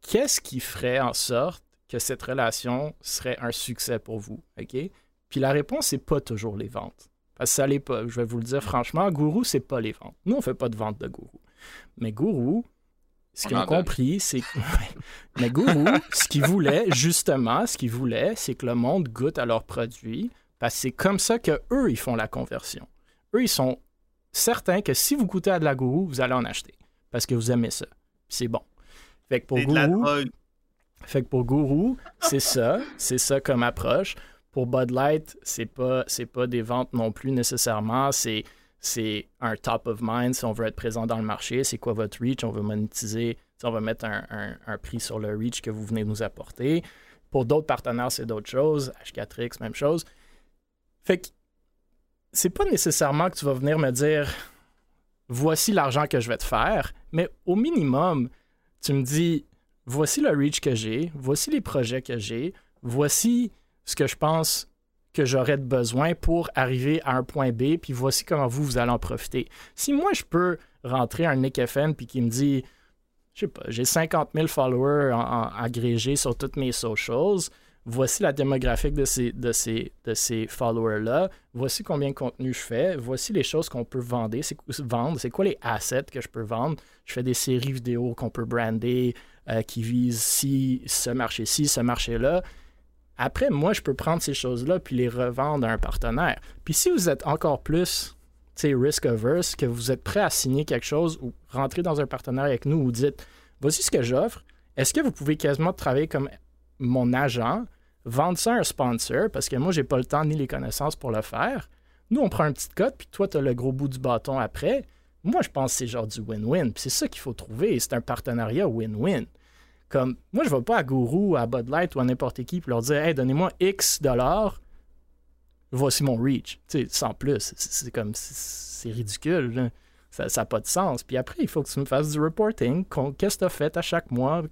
qu'est-ce qui ferait en sorte que cette relation serait un succès pour vous, OK? Puis la réponse, c'est pas toujours les ventes. Parce que ça l'est pas. Je vais vous le dire franchement, Gourou, c'est pas les ventes. Nous, on fait pas de vente de Gourou. Mais Gourou, ce On qu'ils ont compris, c'est que... Mais Gourou, ce qu'ils voulaient, justement, ce qu'ils voulaient, c'est que le monde goûte à leurs produits, parce que c'est comme ça que eux ils font la conversion. Eux, ils sont certains que si vous goûtez à de la Gourou, vous allez en acheter, parce que vous aimez ça. C'est bon. Fait que pour Gourou, fait que pour Gourou, c'est ça, c'est ça comme approche. Pour Bud Light, c'est pas c'est pas des ventes non plus nécessairement, c'est c'est un top of mind si on veut être présent dans le marché, c'est quoi votre reach, on veut monétiser, si on va mettre un, un- prix sur le reach que vous venez nous apporter. Pour d'autres partenaires, c'est d'autres choses, H4X, même chose. Fait que c'est pas nécessairement que tu vas venir me dire voici l'argent que je vais te faire, mais au minimum, tu me dis voici le reach que j'ai, voici les projets que j'ai, voici ce que je pense que j'aurais de besoin pour arriver à un point B, puis voici comment vous, vous allez en profiter. Si moi, je peux rentrer un Nick FN puis qui me dit je sais pas, j'ai 50 000 followers en- en- agrégés sur toutes mes socials. Voici la démographique de ces, de ces, de ces followers-là. Voici combien de contenu je fais. Voici les choses qu'on peut vendre. C'est, vendre. c'est quoi les assets que je peux vendre. Je fais des séries vidéo qu'on peut brander, euh, qui visent si, ce marché-ci, ce marché-là. Après, moi, je peux prendre ces choses-là puis les revendre à un partenaire. Puis si vous êtes encore plus risk averse, que vous êtes prêt à signer quelque chose ou rentrer dans un partenaire avec nous ou dites voici ce que j'offre, est-ce que vous pouvez quasiment travailler comme mon agent, vendre ça à un sponsor parce que moi, j'ai pas le temps ni les connaissances pour le faire. Nous, on prend un petit code, puis toi, tu as le gros bout du bâton après. Moi, je pense que c'est genre du win-win. Puis c'est ça qu'il faut trouver. C'est un partenariat win-win. Comme, moi, je vais pas à Guru, à Bud Light ou à n'importe qui pour leur dire Hey, donnez-moi X dollars, voici mon reach. Tu sais, sans plus. C'est- comme, c'est- ridicule. là. Ça n'a pas de sens. Puis après, il faut que tu me fasses du reporting. Qu'est-ce que tu as fait à chaque mois?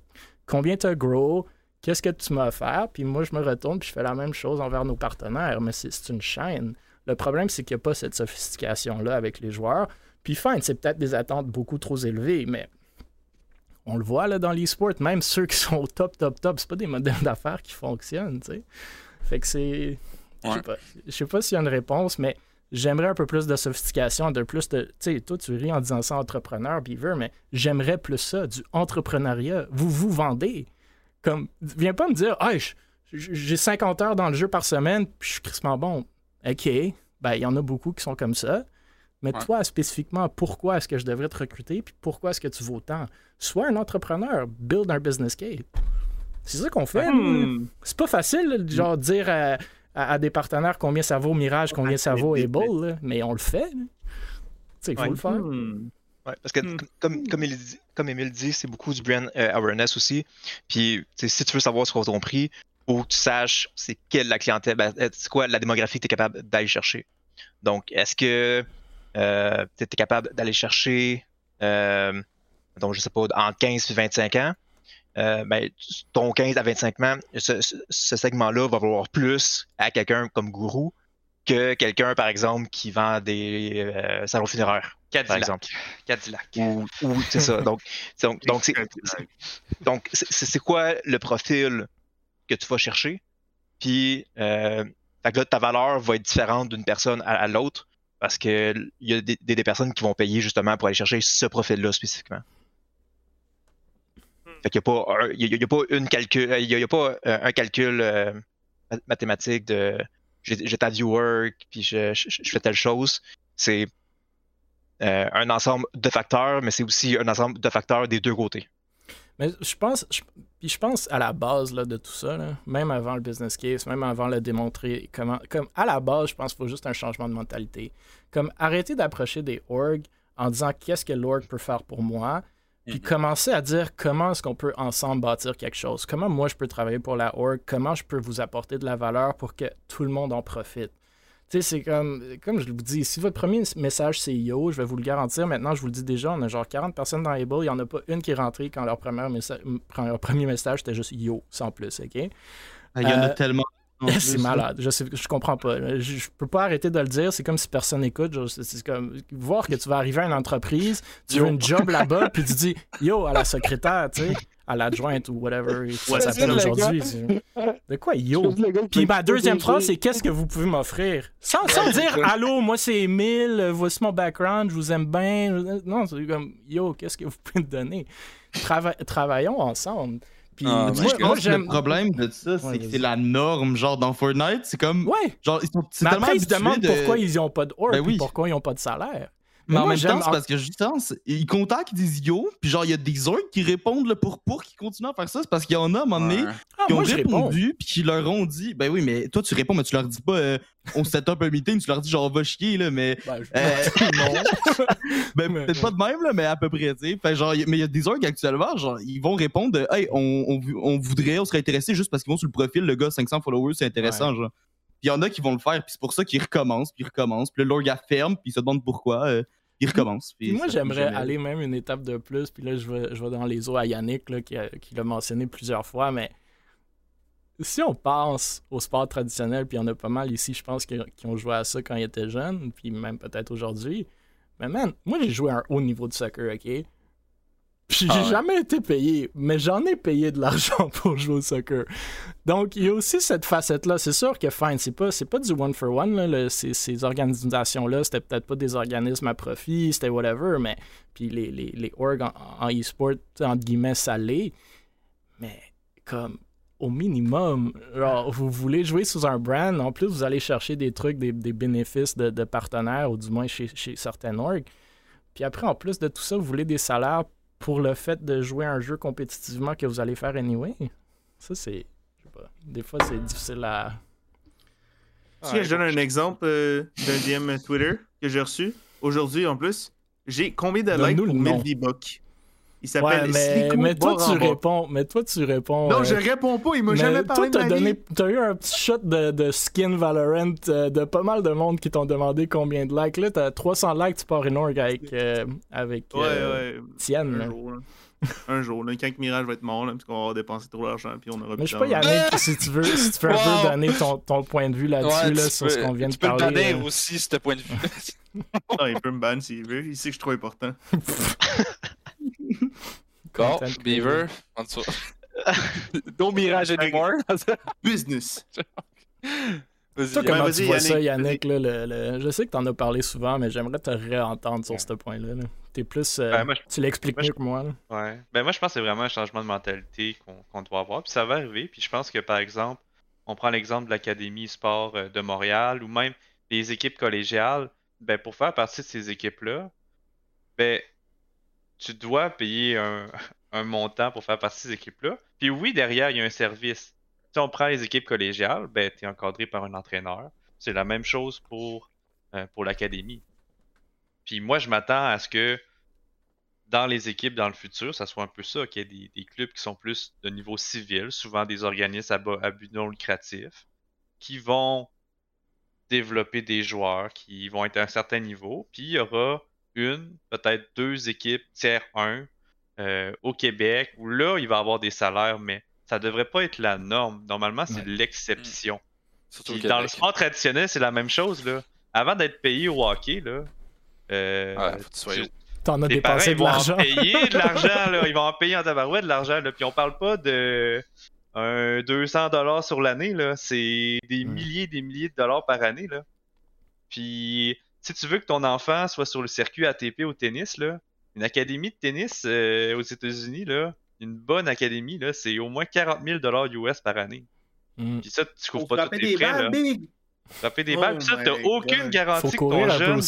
Combien tu as grow? Qu'est-ce que tu m'as offert? Puis moi, je me retourne puis je fais la même chose envers nos partenaires. Mais c'est une chaîne. Le problème, c'est qu'il n'y a pas cette sophistication-là avec les joueurs. Puis fine, c'est peut-être des attentes beaucoup trop élevées, mais on le voit là, dans l'e-sport, même ceux qui sont au top, top, top, c'est pas des modèles d'affaires qui fonctionnent, tu sais. Fait que c'est... Je sais pas, je sais pas s'il y a une réponse, mais j'aimerais un peu plus de sophistication, de plus de... Tu sais, toi, tu ris en disant ça entrepreneur, Beaver, mais j'aimerais plus ça, du entrepreneuriat. Vous vous vendez. Comme, viens pas me dire, ah, j'ai 50 heures dans le jeu par semaine, puis je suis crissement bon. OK, ben, il y en a beaucoup qui sont comme ça. Mais Ouais. toi, spécifiquement, pourquoi est-ce que je devrais te recruter, puis pourquoi est-ce que tu vaux tant? Sois un entrepreneur, build un business case. C'est ça qu'on fait. Hmm. C'est pas facile, genre dire à, à- à des partenaires combien ça vaut Mirage, combien ça vaut Able, là, mais on le fait. Tu sais, il faut Ouais. le faire. Ouais, parce que Hmm. com- comme, comme, il dit- comme Emile dit, c'est beaucoup du brand euh, awareness aussi. Puis tu sais, si tu veux savoir ce qu'on ton prix, faut que tu saches c'est quelle la clientèle, ben, euh, c'est quoi la démographie que tu es capable d'aller chercher. Donc, est-ce que euh, tu es capable d'aller chercher, euh, donc je sais pas, entre 15 et 25 ans? Euh, ben, ton 15 à 25 ans, ce, ce- ce segment-là va valoir plus à quelqu'un comme gourou que quelqu'un, par exemple, qui vend des euh, salons funéraires, par Cadillac. exemple. Cadillac. Ou, ou c'est ça. Donc, donc, donc c'est donc c'est c'est quoi le profil que tu vas chercher? Puis, euh, fait que là, ta valeur va être différente d'une personne à, à l'autre parce que il y a des, personnes qui vont payer justement pour aller chercher ce profil-là spécifiquement. Fait qu'il n'y a pas un, il y a- il y a pas une calcul, il y a, il y a pas euh, un calcul euh, ma- mathématique de ta viewer puis je, je- je fais telle chose. C'est euh, un ensemble de facteurs, mais c'est aussi un ensemble de facteurs des deux côtés. Mais je pense, je, puis je pense à la base là, de tout ça, là, même avant le business case, même avant le démontrer, comment, comme à la base, je pense qu'il faut juste un changement de mentalité. Comme arrêter d'approcher des orgs en disant qu'est-ce que l'org peut faire pour moi, puis Mhm. commencer à dire comment est-ce qu'on peut ensemble bâtir quelque chose, comment moi je peux travailler pour la org, comment je peux vous apporter de la valeur pour que tout le monde en profite? Tu sais, c'est comme, comme je vous dis, si votre premier message c'est yo, je vais vous le garantir. Maintenant, je vous le dis déjà, on a genre 40 personnes dans Able, il n'y en a pas une qui est rentrée quand leur, premier messa- leur premier message c'était juste yo, sans plus, OK? Ah, Il y en a Euh, tellement. c'est malade. Je, sais, je comprends pas. Je, je peux pas arrêter de le dire. C'est comme si personne n'écoute. C'est comme voir que tu vas arriver à une entreprise, tu veux une job là-bas, puis tu dis yo à la secrétaire, tu sais, à l'adjointe ou whatever ça s'appelle aujourd'hui. De quoi yo? Puis ma deuxième phrase, c'est qu'est-ce que vous pouvez m'offrir? Sans, sans dire allô, moi c'est Emile, voici mon background, je vous aime bien. Non, c'est comme yo, qu'est-ce que vous pouvez me donner? Trava- travaillons ensemble. Puis Ah, moi, Moi, j'aime. le problème de ça, c'est Ouais, que c'est la norme. Genre, dans Fortnite, c'est comme. Ouais, Genre, ils sont, c'est mais tellement après, ils se demandent de- pourquoi ils n'ont pas de org, Ben oui. pourquoi ils n'ont pas de salaire. Mais Mais en même temps, c'est parce que justement, ils contactent, disent yo, puis genre, il y a des orgs qui répondent le pour pour qui continuent à faire ça. C'est parce qu'il y en a, à un moment donné, Ouais. Ah, qui ont répondu, puis qui leur ont dit, ben oui, mais toi, tu réponds, mais tu leur dis pas, euh, on set up un meeting, tu leur dis genre, va chier, là, mais. Ben, je- Euh, non. Ben, peut-être pas de même, là, mais à peu près, tu sais. Fait genre, mais il y a des orgs actuellement, genre, ils vont répondre hey, on, on, vou- on voudrait, on serait intéressé juste parce qu'ils vont sur le profil, le gars, 500 followers, c'est intéressant, genre. Puis il y en a qui vont le faire, puis c'est pour ça qu'ils recommencent, puis ils recommencent. Puis le a ferme, puis ils se demandent pourquoi, euh, Puis Puis moi, j'aimerais aller même une étape de plus. Puis là, je vais, je vais dans les eaux à Yannick, là, qui, a- qui l'a mentionné plusieurs fois. Mais si on pense au sport traditionnel, puis il y en a pas mal ici, je pense, qui ont joué à ça quand ils étaient jeunes, puis même peut-être aujourd'hui. Mais man, moi, j'ai joué à un haut niveau de soccer, OK? Puis J'ai Ah ouais. jamais été payé, mais j'en ai payé de l'argent pour jouer au soccer. Donc, il y a aussi cette facette-là. C'est sûr que, fine, c'est pas, c'est pas du one for one. Là, le- ces, ces organisations-là, c'était peut-être pas des organismes à profit, c'était whatever, mais. Puis les, les, les orgs en, en e-sport, entre guillemets, ça l'est. Mais, comme, au minimum, genre, vous voulez jouer sous un brand, en plus, vous allez chercher des trucs, des, des bénéfices de, de partenaires, ou du moins chez, chez certaines orgs. Puis après, en plus de tout ça, vous voulez des salaires pour le fait de jouer un jeu compétitivement que vous allez faire anyway? Ça, c'est. Je sais pas. Des fois, c'est difficile à. Si je donne un exemple euh, d'un DM Twitter que j'ai reçu aujourd'hui en plus. J'ai combien de likes le pour nom. 1000 V-Bucks? Il Ouais, s'appelle mais, toi, tu réponds. Mais toi, tu réponds. Non, euh, je réponds pas, il m'a mais jamais parlé toi, de t'as ma donné, vie. t'as eu un petit shot de, de skin Valorant euh, de pas mal de monde qui t'ont demandé combien de likes. Là, t'as 300 likes, tu pars une org avec, euh, avec Ouais, euh, ouais. Tienne. Un là. jour, là. Un jour, là, quand Mirage va être mort, là, parce qu'on va dépensé trop d'argent, puis on aura Mais plus je sais pas, d'argent. Yannick, si tu veux, si tu veux un peu donner ton, ton point de vue là-dessus, Ouais, là, sur peux- ce qu'on vient de tu peux le parler. euh. aussi, ce point de vue. Ah, il peut me ban s'il veut. Il sait que je suis trop important. Content Beaver, en dessous. no Mirage anymore. Business. Toi, comment vas-y, tu vois Yannick, ça, Yannick? Là, le- le- Je sais que t'en as parlé souvent, mais j'aimerais te réentendre sur ce point-là. là. T'es plus. euh, Ben, moi, je- tu l'expliques je- mieux que moi. là. Ouais. Ben moi je pense que c'est vraiment un changement de mentalité qu'on qu'on doit avoir. Puis ça va arriver. Puis je pense que par exemple, on prend l'exemple de l'Académie Sport euh, de Montréal ou même les équipes collégiales. Ben pour faire partie de ces équipes-là, ben tu dois payer un, montant pour faire partie de ces équipes-là. Puis oui, derrière, il y a un service. Si on prend les équipes collégiales, ben tu es encadré par un entraîneur. C'est la même chose pour, euh, pour l'académie. Puis moi, je m'attends à ce que dans les équipes dans le futur, ça soit un peu ça, qu'il y ait des, clubs qui sont plus de niveau civil, souvent des organismes à but non lucratif, qui vont développer des joueurs qui vont être à un certain niveau, puis il y aura une, peut-être deux équipes tiers 1 euh, au Québec, où là, il va y avoir des salaires, mais ça devrait pas être la norme. Normalement, c'est Ouais. l'exception. Au dans le sport traditionnel, c'est la même chose. Là. Avant d'être payé au hockey, là, euh, Ouais, faut que tu T'en as tes parents, dépensé ils de vont en l'argent. payer de l'argent, là. Ils vont en payer en tabarouette de l'argent, là. Puis on parle pas de un 200 dollars sur l'année, là. C'est des Hmm. milliers des milliers de dollars par année, là. Puis si tu veux que ton enfant soit sur le circuit ATP au tennis, là, une académie de tennis euh, aux États-Unis, là, une bonne académie, là, c'est au moins 40 000 dollars US par année. Mm. Puis ça, tu couvres pas tous tes frais, là. balles, big! Frapper des Oh balles. Puis ça, my t'as aucune. Faut garantie que ton jeune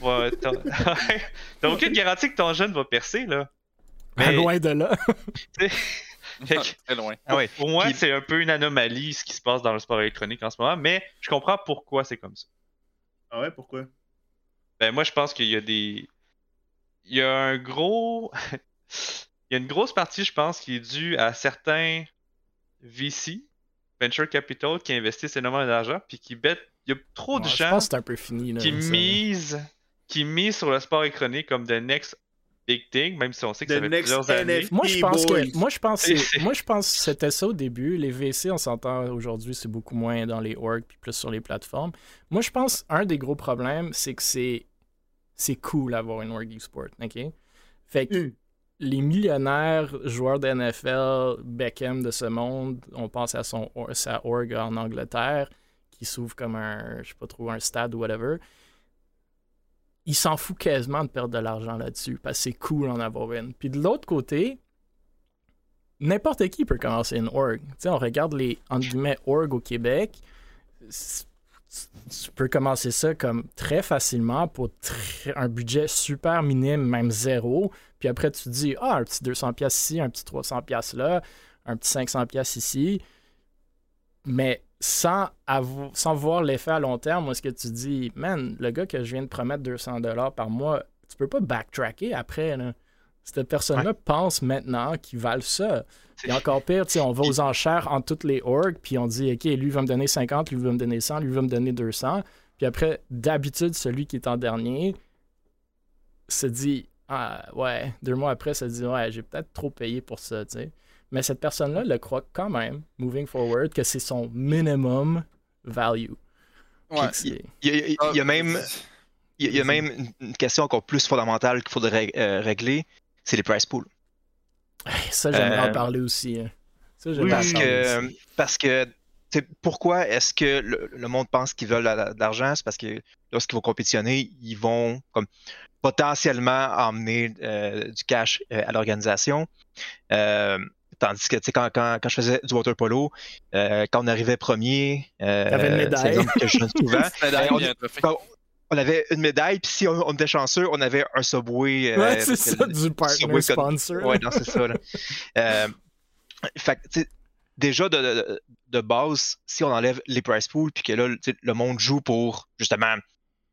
va être T'as t'as aucune garantie que ton jeune va percer, là. Mais Mais- loin de là. Très loin. Ah ouais. pour moi, Puis- c'est un peu une anomalie ce qui se passe dans le sport électronique en ce moment, mais je comprends pourquoi c'est comme ça. Ah ouais, pourquoi? Ben, moi, je pense qu'il y a des. Il y a un gros. Il y a une grosse partie, je pense, qui est due à certains VC, Venture Capital, qui investissent énormément d'argent, puis qui bêtent. Il y a trop de je gens pense que c'est un peu fini. Là, qui misent qui misent sur le sport électronique comme the next big thing, même si on sait que ça The fait next plusieurs années. Moi, je pense que moi je pense moi je pense que c'était ça au début. Les VC, on s'entend aujourd'hui, c'est beaucoup moins dans les orgs puis plus sur les plateformes. Moi, je pense un des gros problèmes, c'est que c'est c'est cool d'avoir une org e-sport, ok? Fait que Mm. les millionnaires joueurs de NFL, Beckham de ce monde, on pense à son sa org en Angleterre qui s'ouvre comme un je sais pas trop un stade ou whatever. Il s'en fout quasiment de perdre de l'argent là-dessus parce que c'est cool d'en avoir une. Puis de l'autre côté, n'importe qui peut commencer une org. Tu sais, on regarde les entre org au Québec. Tu peux commencer ça comme très facilement pour un budget super minime, même zéro. Puis après, tu te dis, ah, un petit 200$ pièces ici, un petit 300$ pièces là, un petit 500$ pièces ici. Mais sans, sans voir l'effet à long terme, moi, ce que tu dis, man, le gars que je viens de promettre 200$ par mois, tu peux pas backtracker après. Là. Cette personne-là pense maintenant qu'ils valent ça. Et encore pire, on va aux enchères en toutes les orgs, puis on dit, OK, lui va me donner 50, lui va me donner 100, lui va me donner 200. Puis après, d'habitude, celui qui est en dernier se dit, ah, ouais, deux mois après, se dit, ouais, j'ai peut-être trop payé pour ça, tu sais. Mais cette personne-là le croit quand même, moving forward, que c'est son minimum value. Ouais. Il y, a- il y a- il y a Ah, même, il y a- il y a même une- une question encore plus fondamentale qu'il faudrait euh, régler, c'est les price pools. Ça, j'aimerais en Euh, parler aussi. hein. Ça, Oui, Parce que, aussi. parce que pourquoi est-ce que le, le monde pense qu'ils veulent de l'argent? C'est parce que lorsqu'ils vont compétitionner, ils vont comme potentiellement emmener euh, du cash euh, à l'organisation. Euh, tandis que tu sais, quand, quand, quand je faisais du water polo, euh, quand on arrivait premier, euh, une médaille. que je souvent. Médaille, on- quand avait une médaille, puis si on, on était chanceux, on avait un subway. euh, Ouais, c'est ça, le- du partner sponsor. Ouais, non, c'est ça. Là. Euh, fait que, tu sais, déjà de, de, de base, si on enlève les price pools, puis que là, le monde joue pour justement,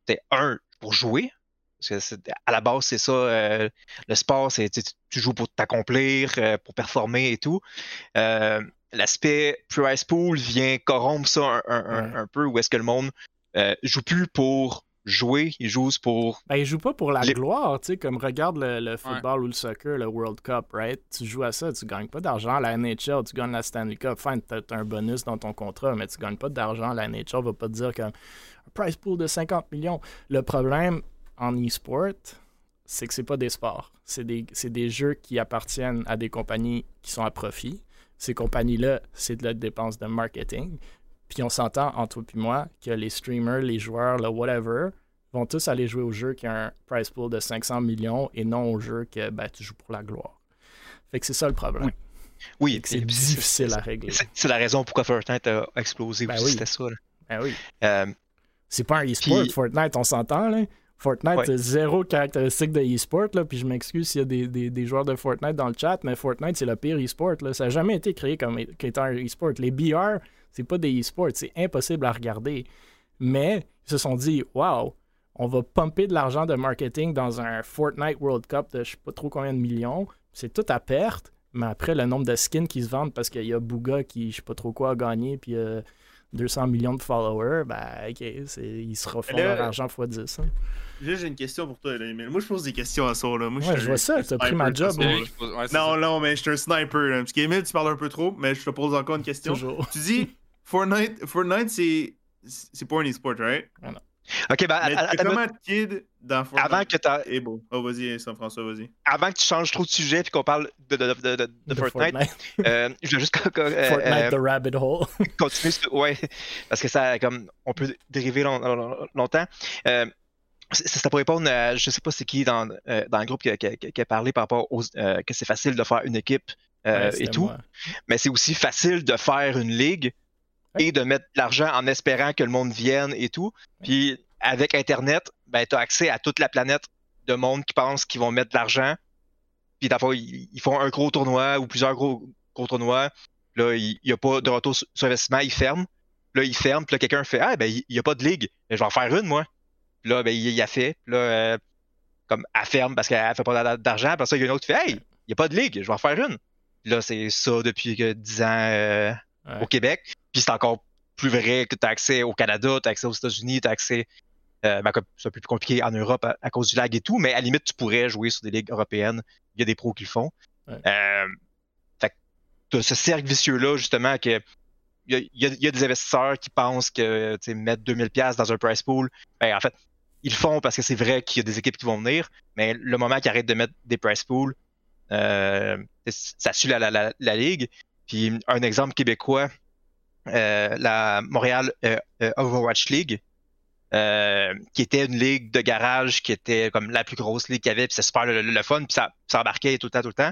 tu sais, un, pour jouer. Parce que à la base, c'est ça. euh, le sport, c'est tu tu joues pour t'accomplir, euh, pour performer et tout. Euh, L'aspect price pool vient corrompre ça un, un- un- Ouais. un peu, où est-ce que le monde euh, joue plus pour jouer, il joue pour Ben, ils jouent pas pour la Les- gloire, tu sais, comme regarde le, le football ou le soccer, le World Cup, right? Tu joues à ça, tu gagnes pas d'argent. La NHL, tu gagnes la Stanley Cup. Fine, t'as un bonus dans ton contrat, mais tu gagnes pas d'argent. La NHL va pas te dire comme un price pool de 50 millions. Le problème en e-sport, c'est que c'est pas des sports. C'est des, c'est des jeux qui appartiennent à des compagnies qui sont à profit. Ces compagnies-là, c'est de la dépense de marketing. Puis on s'entend, entre toi et moi, que les streamers, les joueurs, le whatever, vont tous aller jouer au jeu qui a un price pool de 500 millions et non au jeu que ben, tu joues pour la gloire. Fait que c'est ça le problème. Oui, C'est difficile à régler. C'est la raison pourquoi Fortnite a explosé Ben aussi, oui. c'était ça. là. Ben oui. Euh, C'est pas un e-sport, Fortnite, on s'entend, là. Fortnite, Ouais. c'est zéro caractéristique de e-sport. Puis je m'excuse s'il y a des, des- des joueurs de Fortnite dans le chat, mais Fortnite, c'est le pire e-sport. Ça n'a jamais été créé comme étant un e-sport. Les BR, c'est pas des e-sports. C'est impossible à regarder. Mais ils se sont dit, wow, on va pumper de l'argent de marketing dans un Fortnite World Cup de je sais pas trop combien de millions. C'est tout à perte. Mais après, le nombre de skins qui se vendent parce qu'il y a Booga qui, je sais pas trop quoi, a gagné, puis euh, 200 millions de followers, ben, ok, c'est- ils se refont Mais là- leur argent x 10. hein. Là, j'ai une question pour toi, là, Emile. Moi, je pose des questions à ça, là. Moi, Ouais, je vois ça, t'as pris ma job, moi. Ouais, Non, ça. non, mais je suis un sniper, là. Parce qu'Emile, tu parles un peu trop, mais je te pose encore une question. Toujours. Tu dis, Fortnite, Fortnite c'est c'est pas un e-sport, right? Ok, ben, Mais à- à- t'es attends, comment de kid dans Fortnite? avant, que t'as- Eh bon. Oh, vas-y, Saint-François, vas-y. avant que tu changes trop de sujet et qu'on parle de, de, de, de- de De Fortnite, euh, je vais juste euh, Fortnite, euh, the rabbit hole. continuer. Ouais, parce que ça, comme, on peut dériver long- long- longtemps. Euh, c'est c'est pour répondre à, je sais pas c'est qui dans, euh, dans le groupe qui, a- qui a- qui a parlé par rapport aux, euh, que c'est facile de faire une équipe euh, Ouais, et c'était tout. moi. mais c'est aussi facile de faire une ligue. Et de mettre de l'argent en espérant que le monde vienne et tout. Puis avec Internet, ben, tu as accès à toute la planète de monde qui pense qu'ils vont mettre de l'argent. Puis d'abord, ils, ils font un gros tournoi ou plusieurs gros, gros tournois. Là, il n'y a pas de retour sur investissement, ils ferment. Là, ils ferment. Puis là, quelqu'un fait Ah, ben, il n'y a pas de ligue. Ben, je vais en faire une, moi. Puis là, ben, il, il a fait. Puis là, euh, comme, elle ferme parce qu'elle fait pas d'a- d'argent. Après ça, il y a une autre qui fait Hey, il n'y a pas de ligue, je vais en faire une. Puis là, c'est ça depuis que 10 ans euh, Ouais. au Québec. Puis c'est encore plus vrai que tu as accès au Canada, tu as accès aux États-Unis, tu as accès. euh, ben, comme c'est un peu plus compliqué en Europe à, à cause du lag et tout, mais à la limite, tu pourrais jouer sur des ligues européennes. Il y a des pros qui le font. Ouais. Euh, fait que t'as ce cercle vicieux-là, justement, que il y y a- il y a des investisseurs qui pensent que tu sais, mettre 2000$ dans un price pool, ben, en fait, ils le font parce que c'est vrai qu'il y a des équipes qui vont venir, mais le moment qu'ils arrêtent de mettre des price pools, euh, ça suit la, la, la, la ligue. Puis un exemple québécois, la Montréal euh, euh, Overwatch League, euh, qui était une ligue de garage qui était comme la plus grosse ligue qu'il y avait, puis c'est super le, le- le fun, puis ça, ça embarquait tout le temps, tout le temps.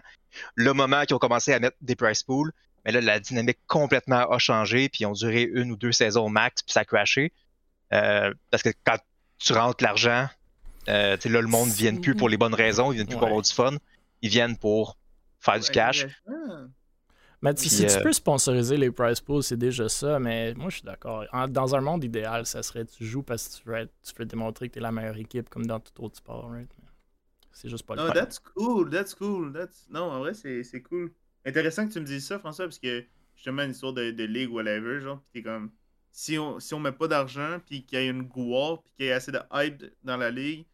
Le moment qu'ils ont commencé à mettre des price pools, mais là, la dynamique complètement a changé, puis ils ont duré une ou deux saisons max, puis ça a crashé. Euh, parce que quand tu rentres l'argent, euh, là, le monde ne vient plus pour les bonnes raisons, ils viennent plus pour avoir du fun, ils viennent pour faire du cash. Mais Puis, si tu euh, peux sponsoriser les prize pools, c'est déjà ça, mais moi je suis d'accord. Dans un monde idéal, ça serait tu joues parce que tu veux, être- tu veux démontrer que tu es la meilleure équipe comme dans tout autre sport, right? C'est juste pas le No, cas. that's cool, that's cool. That's... Non, en vrai, c'est c'est cool. Intéressant que tu me dises ça, François, parce que justement, une histoire de, de ligue, whatever, genre, t'es comme. Si on, si on met pas d'argent, puis qu'il y ait une gloire, puis qu'il y ait assez de hype dans la ligue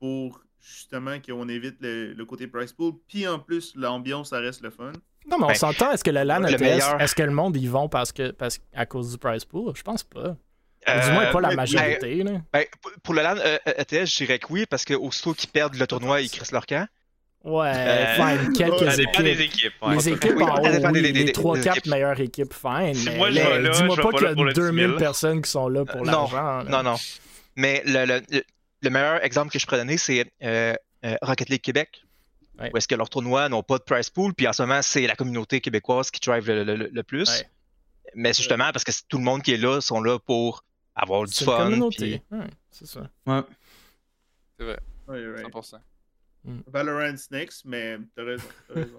pour justement qu'on évite le, le côté price pool, puis en plus, l'ambiance, ça reste le fun. Non, mais on Ben, s'entend, est-ce que le LAN le ETS, meilleur- est-ce que le monde y vont parce que, parce, à cause du prize pool? Je pense pas. Ou Euh, du moins, pas la majorité. là. Ben, pour- le LAN euh, ETS, je dirais que oui, parce que aussitôt qu'ils perdent le tournoi, ils crissent leur camp. Ouais, Euh, fine, quelques Ça dépend équipes. des équipes. ouais. les équipes Oui, en haut, dépend oui, des- des- les des 3-4 équipes. meilleures équipes, fine. Si moi, je dis-moi pas pas qu'il y a pour le 2000 10 000. personnes qui sont là pour Euh, l'argent. là. Non, non. Mais le, le- le- le meilleur exemple que je pourrais donner, c'est euh, euh, Rocket League Québec. Ouais. Où est-ce que leurs tournois n'ont pas de prize pool, puis en ce moment, c'est la communauté québécoise qui drive le, le- le- le plus. Ouais. Mais c'est justement parce que c'est- tout le monde qui est là sont là pour avoir du C'est une fun. communauté. puis- Ouais, c'est ça. Ouais, right. 100%. Valorant next, mais t'as raison. T'as raison.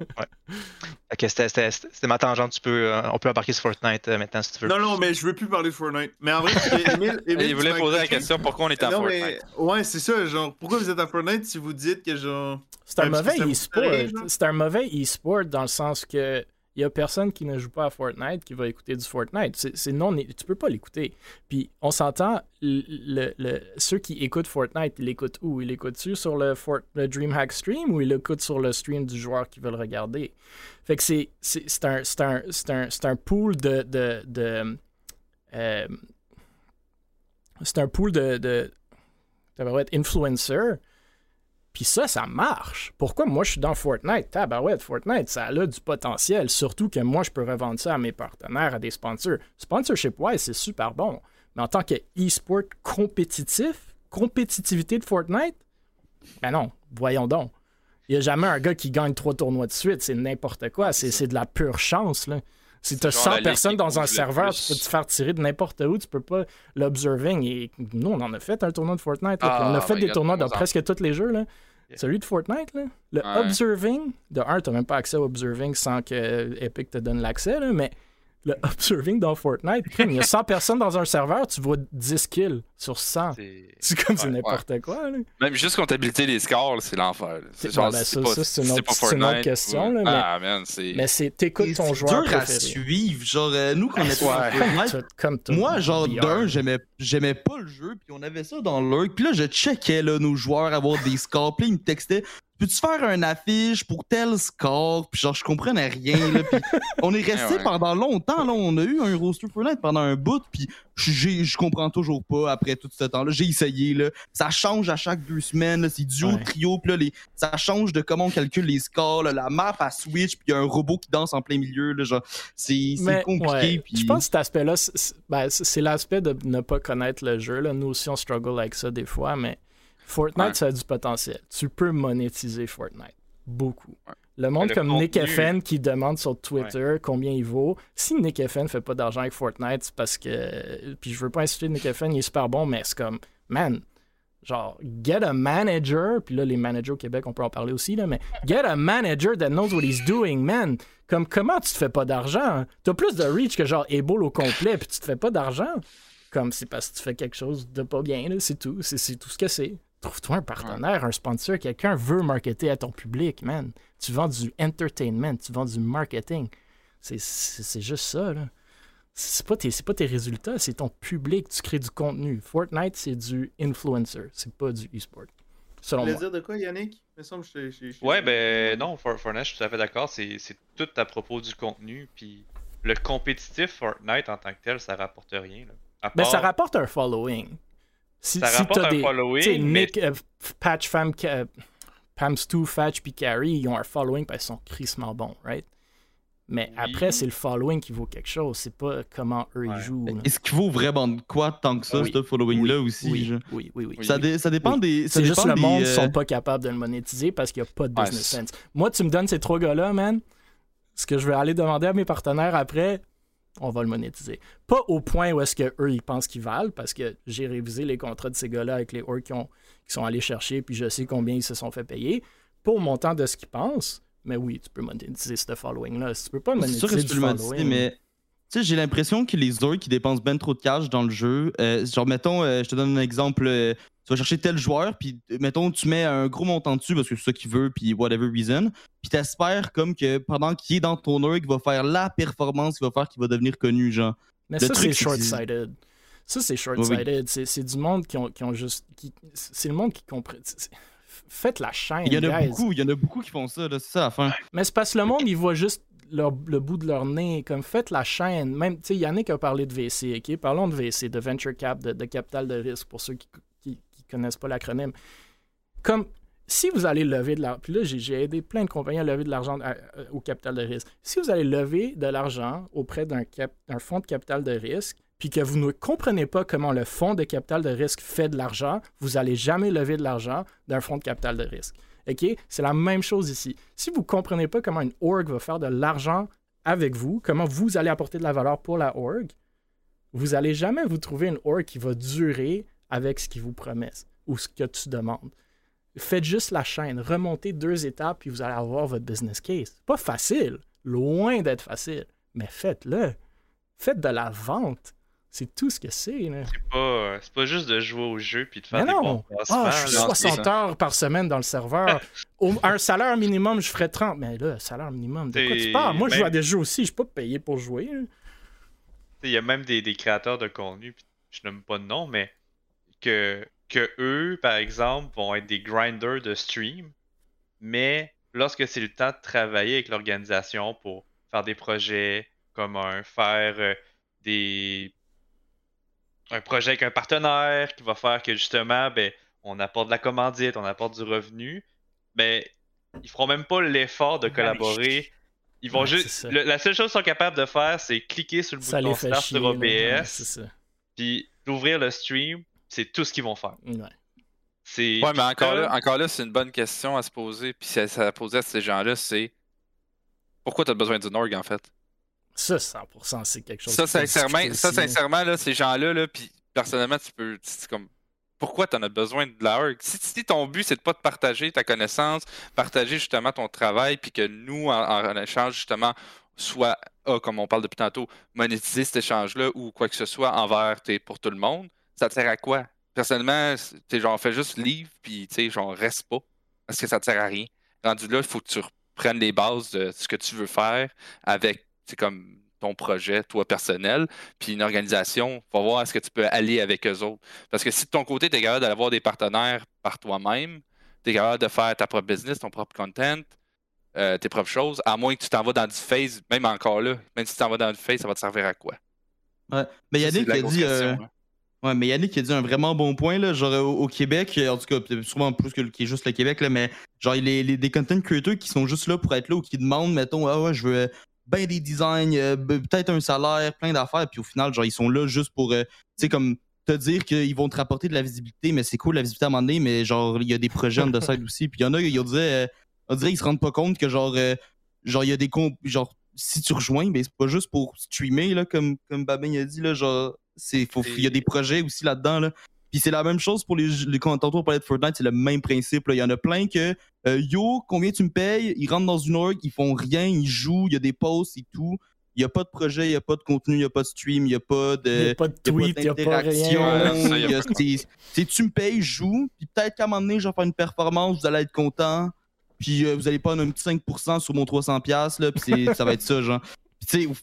C'était- ma tangente. Tu peux, euh, on peut embarquer sur Fortnite euh, maintenant si tu veux. non, non, mais je veux plus parler de Fortnite. Mais en vrai, Emile, Emile, Il voulait poser la question pourquoi on est en Non, Fortnite? mais ouais, c'est ça. Genre, pourquoi vous êtes à Fortnite si vous dites que genre. C'est un que mauvais e-sport. C'est un mauvais e-sport dans le sens que il y a personne qui ne joue pas à Fortnite qui va écouter du Fortnite. C'est non, tu peux pas l'écouter. Puis on s'entend, ceux qui écoutent Fortnite, ils l'écoutent où? Ils l'écoutent sur le, Fort- le DreamHack stream ou ils l'écoutent sur le stream du joueur qui veut le regarder? Fait que c'est un, un, un, un pool de. de, de euh, c'est un pool de. de tabarouette, influencers. Puis ça, ça marche. Pourquoi moi je suis dans Fortnite? Tabarouette, Fortnite, ça a du potentiel. Surtout que moi, je peux revendre ça à mes partenaires, à des sponsors. Sponsorship wise, c'est super bon. Mais en tant que e-sport compétitif, compétitivité de Fortnite, ben non, voyons donc. Il n'y a jamais un gars qui gagne trois tournois de suite. C'est n'importe quoi. C'est c'est de la pure chance. Là. Si tu as genre 100 la ligue personnes dans un serveur, plus. tu peux te faire tirer de n'importe où. Tu peux pas l'observing. Et nous, on en a fait un tournoi de Fortnite. là, puis on a Ah, fait des God, tournois dans presque tous les jeux. Là. Yeah. Celui de Fortnite, là, le Ouais. observing, de un, tu même pas accès au observing sans que Epic te donne l'accès, là, mais le observing dans Fortnite, il y a 100 personnes dans un serveur, tu vois 10 kills sur 100. C'est- C'est comme c'est Ouais, n'importe quoi. Là. Même juste comptabilité des scores, c'est l'enfer. C'est Ouais, ben, ça- pas- ça, c'est une autre- c'est une question, là, mais- Ah, man, c'est. Mais c'est t'écoutes ton C'est joueur dur à suivre. Genre, euh, nous, quand on était Fortnite, comme. Moi, genre, d'un, j'aimais, j'aimais pas le jeu, puis on avait ça dans l'Urk, puis là, je checkais, là, nos joueurs avoir des scores, puis ils me textaient « Peux-tu faire un affiche pour tel score? » Puis genre, je comprenais rien, là, puis on est resté Ouais. pendant longtemps, là, on a eu un roster Fortnite pendant un bout, puis je comprends toujours pas après tout ce temps-là. J'ai essayé, là, ça change à chaque deux semaines, là, c'est duo, Ouais. trio, puis là, les, ça change de comment on calcule les scores, là, la map à switch, puis il y a un robot qui danse en plein milieu, là, genre, c'est compliqué, ouais, puis... Je pense que cet aspect-là, c'est- ben, c'est- c'est l'aspect de ne pas connaître le jeu. Là. Nous aussi, on struggle avec ça des fois, mais Fortnite, Ouais. ça a du potentiel. Tu peux monétiser Fortnite. Beaucoup. Ouais. Le monde le comme Nick FN qui demande sur Twitter combien il vaut. Si Nick FN fait pas d'argent avec Fortnite, c'est parce que. Puis je veux pas insulter Nick FN, il est super bon, mais c'est comme, man, genre, get a manager. Puis là, les managers au Québec, on peut en parler aussi, là, mais get a manager that knows what he's doing, man. Comme, comment tu te fais pas d'argent? T'as plus de reach que genre Ebola au complet, puis tu te fais pas d'argent? Comme, c'est parce que tu fais quelque chose de pas bien, là, c'est tout. C'est tout ce que c'est. Trouve-toi un partenaire, un sponsor, quelqu'un veut marketer à ton public, man. Tu vends du entertainment, tu vends du marketing. C'est- juste ça, là. C'est pas, tes- c'est pas tes résultats, c'est ton public, tu crées du contenu. Fortnite, c'est du influencer, c'est pas du e-sport. Tu voulais moi. dire de quoi, Yannick? Il me semble que je- je- je- Ouais, ben non, For- Fortnite, je suis tout à fait d'accord. C'est c'est tout à propos du contenu. Puis le compétitif Fortnite en tant que tel, ça rapporte rien. Là. À Ben, ça rapporte un following. Si, Ça si t'as un des, following, tu sais, mais- Nick, euh, Patch, Fam, Ca- Pam Stu, Fatch puis Carrie, ils ont un following parce qu'ils sont crissement bons, right? Mais Oui. après, c'est le following qui vaut quelque chose. C'est pas comment eux Ouais. ils jouent. Est-ce qu'il vaut vraiment de quoi tant que ça, Oui. ce following-là aussi? Oui, genre? oui, oui, oui. Oui. Ça, dé- ça dépend Oui. des. ça C'est juste le des, monde euh, sont pas capables de le monétiser parce qu'il n'y a pas de business sense. Moi, tu me donnes ces trois gars-là, man. Ce que je vais aller demander à mes partenaires après, on va le monétiser. Pas au point où est-ce que eux ils pensent qu'ils valent, parce que j'ai révisé les contrats de ces gars-là avec les orcs qui, ont- qui sont allés chercher, puis je sais combien ils se sont fait payer. Pas au montant de ce qu'ils pensent, mais oui, tu peux monétiser ce following-là. Si tu peux pas C'est monétiser sûr que tu du peux le monétiser, mais tu sais, j'ai l'impression que les orcs qui dépensent ben trop de cash dans le jeu, euh, genre, mettons, euh, je te donne un exemple, euh, tu vas chercher tel joueur, puis mettons, tu mets un gros montant dessus parce que c'est ça qu'il veut, puis whatever reason, puis t'espères comme que pendant qu'il est dans ton orc, il va faire la performance qui va faire qu'il va devenir connu, genre. Mais Le ça, c'est short-sighted. Ça, c'est short-sighted. C'est- C'est du monde qui ont, qui ont juste. qui- C'est le monde qui comprend. Faites la chaîne. Il y en a guys. beaucoup, il y en a beaucoup qui font ça, là, c'est ça la fin. Mais c'est parce que le monde, il voit juste le bout de leur nez. Comme faites la chaîne. Même, tu sais, Yannick a parlé de VC, OK? Parlons de VC, de Venture Cap, de, de capital de risque, pour ceux qui, qui connaissent pas l'acronyme. Comme si vous allez lever de l'argent, puis là, j'ai- aidé plein de compagnies à lever de l'argent euh, au capital de risque. Si vous allez lever de l'argent auprès d'un fonds de capital de risque, puis que vous ne comprenez pas comment le fonds de capital de risque fait de l'argent, vous n'allez jamais lever de l'argent d'un fonds de capital de risque. OK? C'est la même chose ici. Si vous ne comprenez pas comment une org va faire de l'argent avec vous, comment vous allez apporter de la valeur pour la org, vous n'allez jamais vous trouver une org qui va durer avec ce qu'ils vous promettent ou ce que tu demandes. Faites juste la chaîne, remontez deux étapes, puis vous allez avoir votre business case. Pas facile, loin d'être facile, mais faites-le. Faites de la vente. C'est tout ce que c'est. C'est pas, euh, pas juste de jouer au jeu puis de faire Mais des non! Ah, je suis là. 60 heures par semaine dans le serveur. Au- un salaire minimum, je ferais 30. Mais là, salaire minimum, de quoi tu parles? Moi, je joue à des jeux aussi, je suis pas payé pour jouer. Il y a même des, des créateurs de contenu, puis je nomme pas de nom, mais que, que eux, par exemple, vont être des grinders de stream, mais lorsque c'est le temps de travailler avec l'organisation pour faire des projets comme un faire euh, des un projet avec un partenaire qui va faire que justement ben on apporte de la commandite, on apporte du revenu, ben ils feront même pas l'effort de collaborer. Ils vont Ouais, juste le- la seule chose qu'ils sont capables de faire c'est cliquer sur le Ça bouton start chier. sur. Ouais, OBS puis d'ouvrir le stream, c'est tout ce qu'ils vont faire. Ouais. C'est Ouais, mais encore là, encore là c'est une bonne question à se poser. Puis ça, ça à poser à ces gens-là, c'est pourquoi tu as besoin d'une org en fait? Ça, 100%, c'est quelque chose Ça, sincèrement, ça, aussi, sincèrement, là, ces gens-là, là, puis personnellement, tu peux. C'est comme. Pourquoi tu en as besoin de la org? Si, si ton but, c'est de pas de partager ta connaissance, partager justement ton travail, puis que nous, en, en échange, justement, soit, ah, comme on parle depuis tantôt, monétiser cet échange-là ou quoi que ce soit envers t'es pour tout le monde, ça te sert à quoi? Personnellement, t'es genre, fais juste livre, puis tu sais, genre, reste pas, parce que ça te sert à rien. Rendu là, il faut que tu reprennes les bases de ce que tu veux faire avec, c'est comme ton projet, toi personnel, puis une organisation, va voir est-ce que tu peux aller avec eux autres. Parce que si de ton côté, tu es capable d'avoir des partenaires par toi-même, tu es capable de faire ta propre business, ton propre content, euh, tes propres choses, à moins que tu t'en vas dans du phase, même encore là, même si tu t'en vas dans du phase, ça va te servir à quoi? Ouais. Mais Yannick a dit. euh, là. Ouais, mais Yannick a dit un vraiment bon point, là. Genre, au, au Québec, euh, en tout cas, sûrement plus que le- qui est juste le Québec, là, mais genre, les, les- des content creators qui sont juste là pour être là ou qui demandent, mettons, ah ouais, je veux ben des designs, euh, peut-être un salaire, plein d'affaires, puis au final, genre, ils sont là juste pour, euh, tu sais, comme te dire qu'ils vont te rapporter de la visibilité, mais c'est cool la visibilité à un moment donné, mais genre, il y a des projets the side aussi, puis il y en a, ils disaient, euh, on dirait qu'ils se rendent pas compte que genre, genre, il y a des comp genre, si tu rejoins, ben, c'est pas juste pour streamer, là, comme, comme Babin a dit, là, genre, c'est, il y a des projets aussi là-dedans, là. Puis c'est la même chose pour les, les quand on parlait de Fortnite, c'est le même principe. là. Il y en a plein que euh, Yo, combien tu me payes? Ils rentrent dans une org, ils font rien, ils jouent, il y a des posts et tout. Il n'y a pas de projet, il n'y a pas de contenu, il n'y a pas de stream, il n'y a pas de. a pas de Il tweet, il n'y a pas d'interaction, tu me payes, je joue, puis peut-être qu'à un moment donné, je vais faire une performance, vous allez être content, puis euh, vous allez prendre un petit 5% sur mon 300$, là, puis c'est- ça va être ça, genre. Puis tu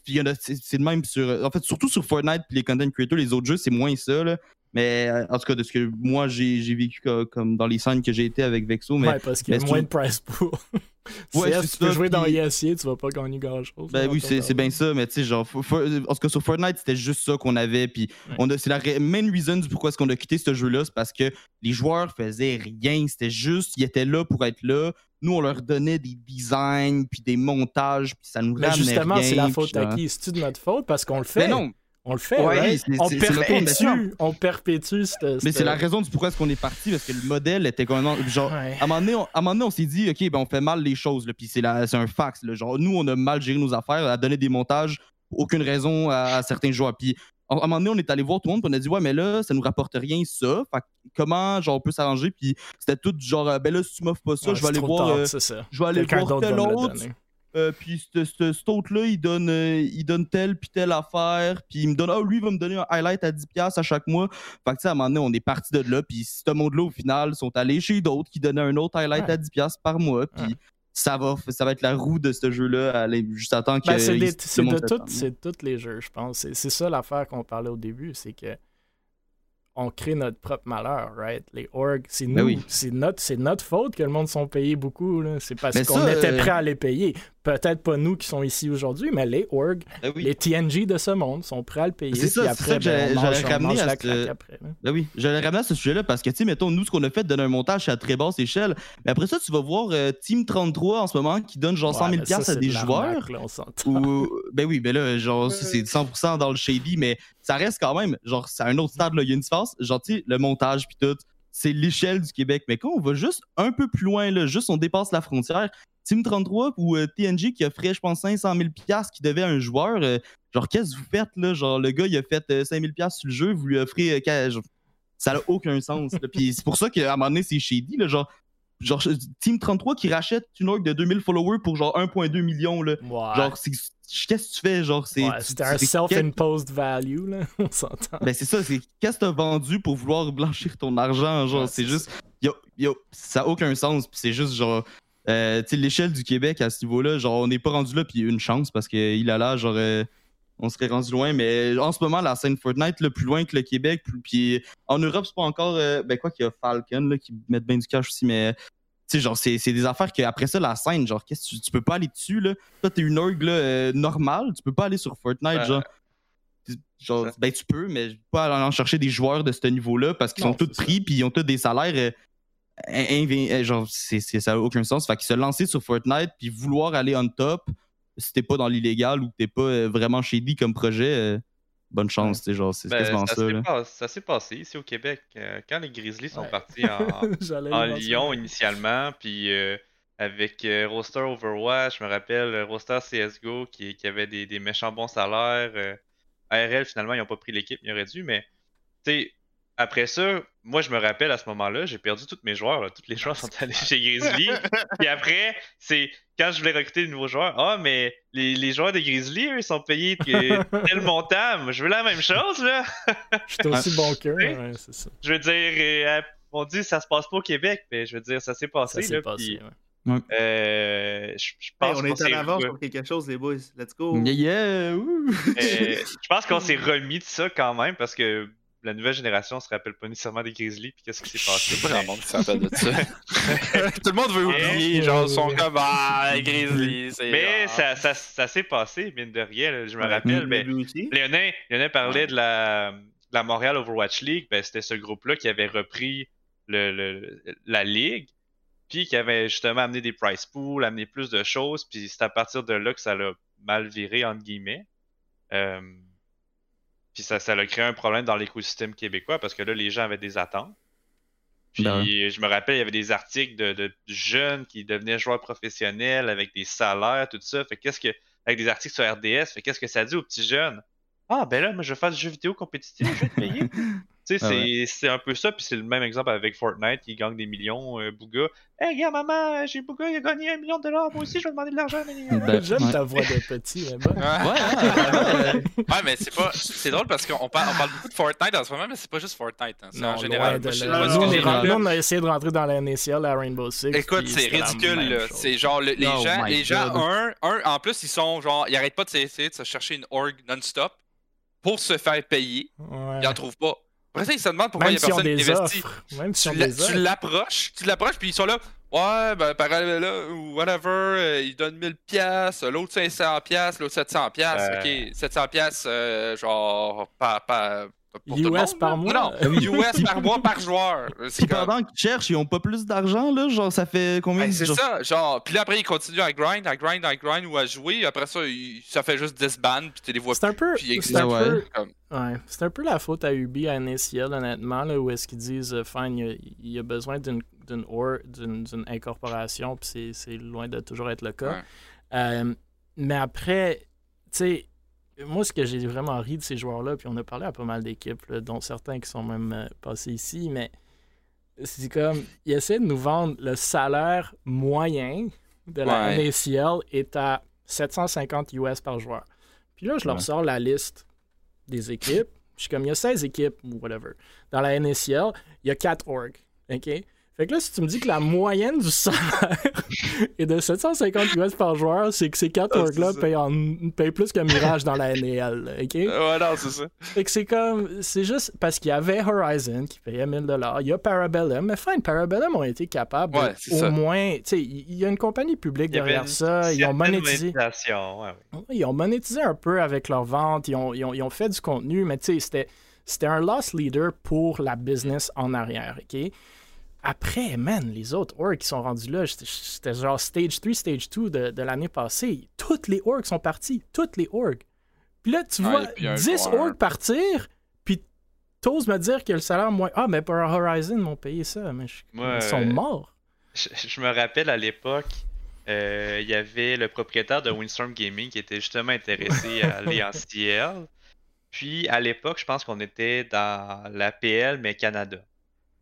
sais, c'est le même sur. En fait, surtout sur Fortnite, puis les content creators, les autres jeux, c'est moins ça, là. Mais euh, en tout cas, de ce que moi j'ai vécu co- comme dans les scènes que j'ai été avec Vexo, mais Ouais, parce qu'il y a moins de price pool. Ouais, CS, tu peux ça, jouer dans ESC, tu vas pas gagner grand-chose. Ben dans oui, c'est bien ça, mais tu sais, genre, en tout cas, sur Fortnite, c'était juste ça qu'on avait, puis Ouais. on a- c'est la main reason du pourquoi est-ce qu'on a quitté ce jeu-là, c'est parce que les joueurs faisaient rien, c'était juste, ils étaient là pour être là, nous, on leur donnait des designs, puis des montages, puis ça nous Mais ramenait justement, c'est la faute à qui? C'est-tu de notre faute? Parce qu'on le fait? Mais non, On le fait, Ouais, right? c'est- on, perpétue, on perpétue cette... mais c'est la raison du pourquoi est-ce qu'on est parti, parce que le modèle était quand même, genre, Ouais. à un moment donné, on, à un moment donné, on s'est dit, OK, ben on fait mal les choses, puis c'est un fax. Là, genre, nous, on a mal géré nos affaires, à donner des montages pour aucune raison à, à certains joueurs. Puis à un moment donné, on est allé voir tout le monde, puis on a dit, ouais, mais là, ça nous rapporte rien, ça. Fait comment, genre, on peut s'arranger? Puis c'était tout genre, euh, ben là, si tu m'offres pas ça, Ouais, je vais aller voir. tard, euh, je vais aller Quelqu'un voir tel autre. Euh, puis ce- ce- cet autre-là, il donne, euh, il donne telle puis telle affaire. Puis il me donne, ah, lui, il va me donner un highlight à 10$ à chaque mois. Fait que, tu sais, à un moment donné, on est parti de là. Puis ce monde-là, au final, sont allés chez d'autres qui donnaient un autre highlight Ouais. à 10$ par mois. Puis Ouais. ça, va, ça va être la roue de ce jeu-là. Juste à temps que. Ben, c'est de tous les jeux, je pense. C'est- ça l'affaire qu'on parlait au début, c'est que on crée notre propre malheur, right? Les orgs, c'est nous. Ben oui. C'est notre, notre faute que le monde sont payés beaucoup. là. C'est parce qu'on était euh, prêt à les payer. Peut-être pas nous qui sont ici aujourd'hui, mais les org, Ben oui. les TNG de ce monde sont prêts à le payer. C'est ça, après, que ben, j'allais- on ramener à ce- après. Ben oui, ramener à ce sujet-là parce que, tu sais, mettons, nous, ce qu'on a fait, donner un montage à très basse échelle. Mais après ça, tu vas voir euh, Team 33 en ce moment qui donne genre 100 Ouais, 000 mais ça, à des de joueurs. là, on ben oui, ben là, genre, c'est 100% dans le shady, mais ça reste quand même, genre, c'est un autre stade, là, il y a une différence. Genre, tu sais, le montage puis tout, c'est l'échelle du Québec. Mais quand on va juste un peu plus loin, là, juste on dépasse la frontière, Team 33 ou euh, TNG qui offrait, je pense, 500 000 piastres qui devait à un joueur, euh, genre, qu'est-ce que vous faites, là? Genre, le gars, il a fait euh, 5 000 piastres sur le jeu, vous lui offrez, euh, genre, ça n'a aucun sens. là. Puis c'est pour ça qu'à un moment donné, c'est shady, là, genre, genre, Team 33 qui rachète une org de 2000 followers pour genre 1,2 million, là. Genre, c'est- qu'est-ce que tu fais? Genre, c'est. Ouais, C'était un self-imposed value, là. On s'entend. Ben, c'est ça, c'est qu'est-ce que t'as vendu pour vouloir blanchir ton argent? Genre, Ouais, c'est c'est juste. Yo, yo, ça a aucun sens. Puis c'est juste, genre. Euh, l'échelle du Québec à ce niveau-là, genre, on n'est pas rendu là, puis une chance, parce qu'il a là, genre. euh, on serait rendu loin, mais en ce moment, la scène Fortnite, le plus loin que le Québec, puis en Europe, c'est pas encore. euh, ben, quoi qu'il y a Falcon, là, qui mettent bien du cash aussi, mais. Tu sais, genre, c'est c'est des affaires qu'après ça, la scène, genre, qu'est-ce que tu, tu peux pas aller dessus, là? Toi, t'es une org, là, euh, normale, tu peux pas aller sur Fortnite, genre. Genre, ben, tu peux, mais pas aller en chercher des joueurs de ce niveau-là parce qu'ils sont tous pris puis ils ont tous des salaires. Genre, ça n'a aucun sens. Fait qu'ils se lancer sur Fortnite puis vouloir aller on top si t'es pas dans l'illégal ou que t'es pas euh, vraiment shady comme projet, euh, bonne chance, genre, c'est Ben, quasiment ça ça, s'est là. pas- ça s'est passé ici au Québec. euh, quand les Grizzlies sont Ouais. partis en. Lyon initialement, puis euh, avec euh, Roster Overwatch, je me rappelle Roster CSGO qui, qui avait des, des méchants bons salaires. euh, ARL, finalement, ils n'ont pas pris l'équipe, ils auraient dû, mais tu sais, après ça, moi je me rappelle à ce moment-là, j'ai perdu tous mes joueurs, là. tous les joueurs sont allés chez Grizzly. puis après, c'est quand je voulais recruter de nouveaux joueurs, ah, mais les, les joueurs de Grizzly, eux, ils sont payés tel montant, moi je veux la même chose, là. Je suis aussi bon ouais, c'est ça. Je veux dire, euh, on dit ça se passe pas au Québec, mais je veux dire, ça s'est passé. Ça s'est là, passé, puis, ouais. euh, je, je Hey, pense on qu'on est en avance sur quelque chose, les boys. Let's go. Yeah, euh, je pense qu'on s'est remis de ça quand même parce que la nouvelle génération se rappelle pas nécessairement des Grizzlies puis qu'est-ce qui s'est passé? Pas grand monde qui s'appelle de ça. Tout le monde veut oublier, genre, son comme Ah, Grizzly, c'est. Mais ça, ça, ça s'est passé, mine de rien, là, je me rappelle. Mais. Léonin, Léonin parlait de la, de la Montréal Overwatch League. Ben, c'était ce groupe-là qui avait repris le, le- la ligue, puis qui avait justement amené des price pools, amené plus de choses, puis c'est à partir de là que ça l'a mal viré, entre guillemets. Euh, puis ça, ça a créé un problème dans l'écosystème québécois parce que là, les gens avaient des attentes. Puis Ben je me rappelle, il y avait des articles de, de jeunes qui devenaient joueurs professionnels avec des salaires, tout ça. Fait qu'est-ce que. Avec des articles sur RDS, fait qu'est-ce que ça dit aux petits jeunes? Ah ben là, moi je vais faire du jeu vidéo compétitif, je vais te payer. tu sais, Ah c'est c'est un peu ça, puis c'est le même exemple avec Fortnite qui gagne des millions, euh, Bouga. Hey gars, maman, j'ai Bouga, il a gagné un million de dollars, moi aussi je vais demander de l'argent. mais- Ben, J'aime ouais. ta voix de petit, bon. Ouais. Ouais, ouais, ouais. Ouais, mais c'est pas. C'est drôle parce qu'on parle, on parle beaucoup de Fortnite en ce moment, mais c'est pas juste Fortnite. Hein. C'est Non, en général. Nous, on a essayé de rentrer dans la NCL, la Rainbow Six. Écoute, c'est ridicule. C'est genre, le- les Oh gens, les gens un, un, en plus, ils sont genre, ils arrêtent pas de s'essayer de se chercher une org non-stop pour se faire payer. Ouais. Ils en trouvent pas. Après ça, ils se demandent pourquoi il Même y a personne qui investit. Même s'ils Tu l'approches, tu l'approches, puis ils sont là. Ouais, ben, par là, ou whatever, euh, ils donnent 1000 pièces, l'autre 500 pièces, l'autre 700 pièces. Euh. OK, 700 pièces, euh, genre, pas, pas, pour tout le US monde, par mois? Non, US par mois par joueur. C'est Puis comme- pendant qu'ils cherchent, ils ont pas plus d'argent, là. Genre, ça fait combien Ben, c'est genre- ça, genre, puis là après ils continuent à grind, à grind, à grind ou à jouer, après ça, ils- ça fait juste disband, puis tu les vois C'est un peu. C'est un, peu Ouais. comme. ouais, c'est un peu la faute à Ubi, à NACL, honnêtement, là, où est-ce qu'ils disent, euh, fine, il y a, il y a besoin d'une d'une or- d'une- d'une incorporation, puis c'est- c'est loin de toujours être le cas. Ouais. Euh, mais après, tu sais, moi, ce que j'ai vraiment ri de ces joueurs-là, puis on a parlé à pas mal d'équipes, dont certains qui sont même euh, passés ici, mais c'est comme, ils essaient de nous vendre le salaire moyen de la Ouais. NACL est à 750 US par joueur. Puis là, je leur Ouais. sors la liste des équipes. Je suis comme, il y a 16 équipes ou whatever. Dans la NACL, il y a 4 orgs. OK? Fait que là, si tu me dis que la moyenne du salaire est de 750 US par joueur, c'est que ces quatre Ah, orgs-là payent, en- payent plus que Mirage dans la NAL, OK? Ouais, non, c'est ça. Fait que c'est comme. C'est juste parce qu'il y avait Horizon qui payait 1000 Il y a Parabellum. Mais fine, Parabellum ont été capables Ouais, au ça. moins. Tu sais, il y a une compagnie publique Il y avait derrière une ça. Ils ont monétisé. monétisation, ouais, ouais. Ils ont monétisé un peu avec leur vente, ils ont, ils ont- ils ont fait du contenu, mais tu sais, c'était, c'était un loss leader pour la business en arrière, OK? Après, man, les autres orgs qui sont rendus là, c'était, genre stage 3, stage 2 de, de l'année passée. Toutes les orgs sont partis, toutes les orgs. Puis là, tu vois et puis un 10 joueur. orgs partir, puis t'oses me dire que le salaire moins... Ah, mais pour Horizon, ils m'ont payé ça, mais je- ils sont euh, morts. Je, je me rappelle à l'époque, euh, il y avait le propriétaire de Windstorm Gaming qui était justement intéressé à aller en CL. Puis à l'époque, je pense qu'on était dans l'APL, mais Canada.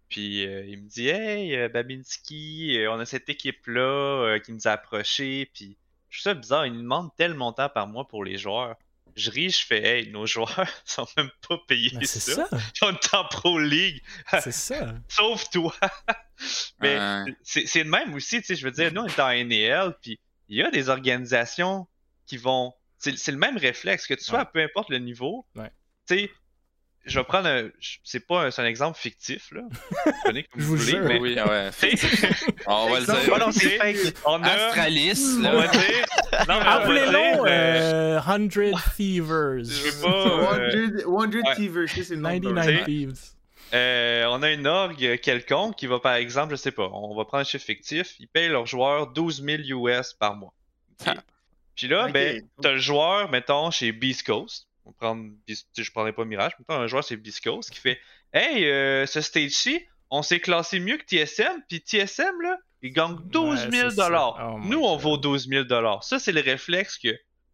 Puis euh, il me dit Hey, euh, Babinski, euh, on a cette équipe-là euh, qui nous a approchés. Puis je trouve ça bizarre, ils nous demandent tel montant par mois pour les joueurs. Je ris, je fais Hey, nos joueurs sont même pas payés Mais c'est ça. ça, On est en Pro League. c'est ça. Sauf toi. Mais c'est c'est le même aussi, tu sais, je veux dire, nous on est en NAL, puis il y a des organisations qui vont. C'est c'est le même réflexe, que tu sois, Ouais. peu importe le niveau. Ouais. Tu sais, je vais prendre un. C'est pas un, c'est un exemple fictif, là. Prenez comme Je vous vous voulez, mais. Oui, ouais. On va le dire. non, c'est fake. On a. Astralis, On là. va dire. Non, mais on va Appelez-le dire, euh, euh, 100 Thievers. Je veux pas. euh, 100, 100 ouais. Thievery, c'est le nom de 99 sais. Thieves. Euh, on a une org quelconque qui va, par exemple, je sais pas, on va prendre un chiffre fictif, ils payent leurs joueurs 12 000 US par mois. Ah. Puis là, Ok. ben, t'as le joueur, mettons, chez Beast Coast. On sais, je prendrai pas Mirage, mais un joueur chez Beast Coast qui fait Hey, euh, ce stage-ci, on s'est classé mieux que TSM, puis TSM, là, il gagne 12 Ouais, 000 c'est ça. Oh Nous, on God. vaut 12 000 Ça, c'est le réflexe que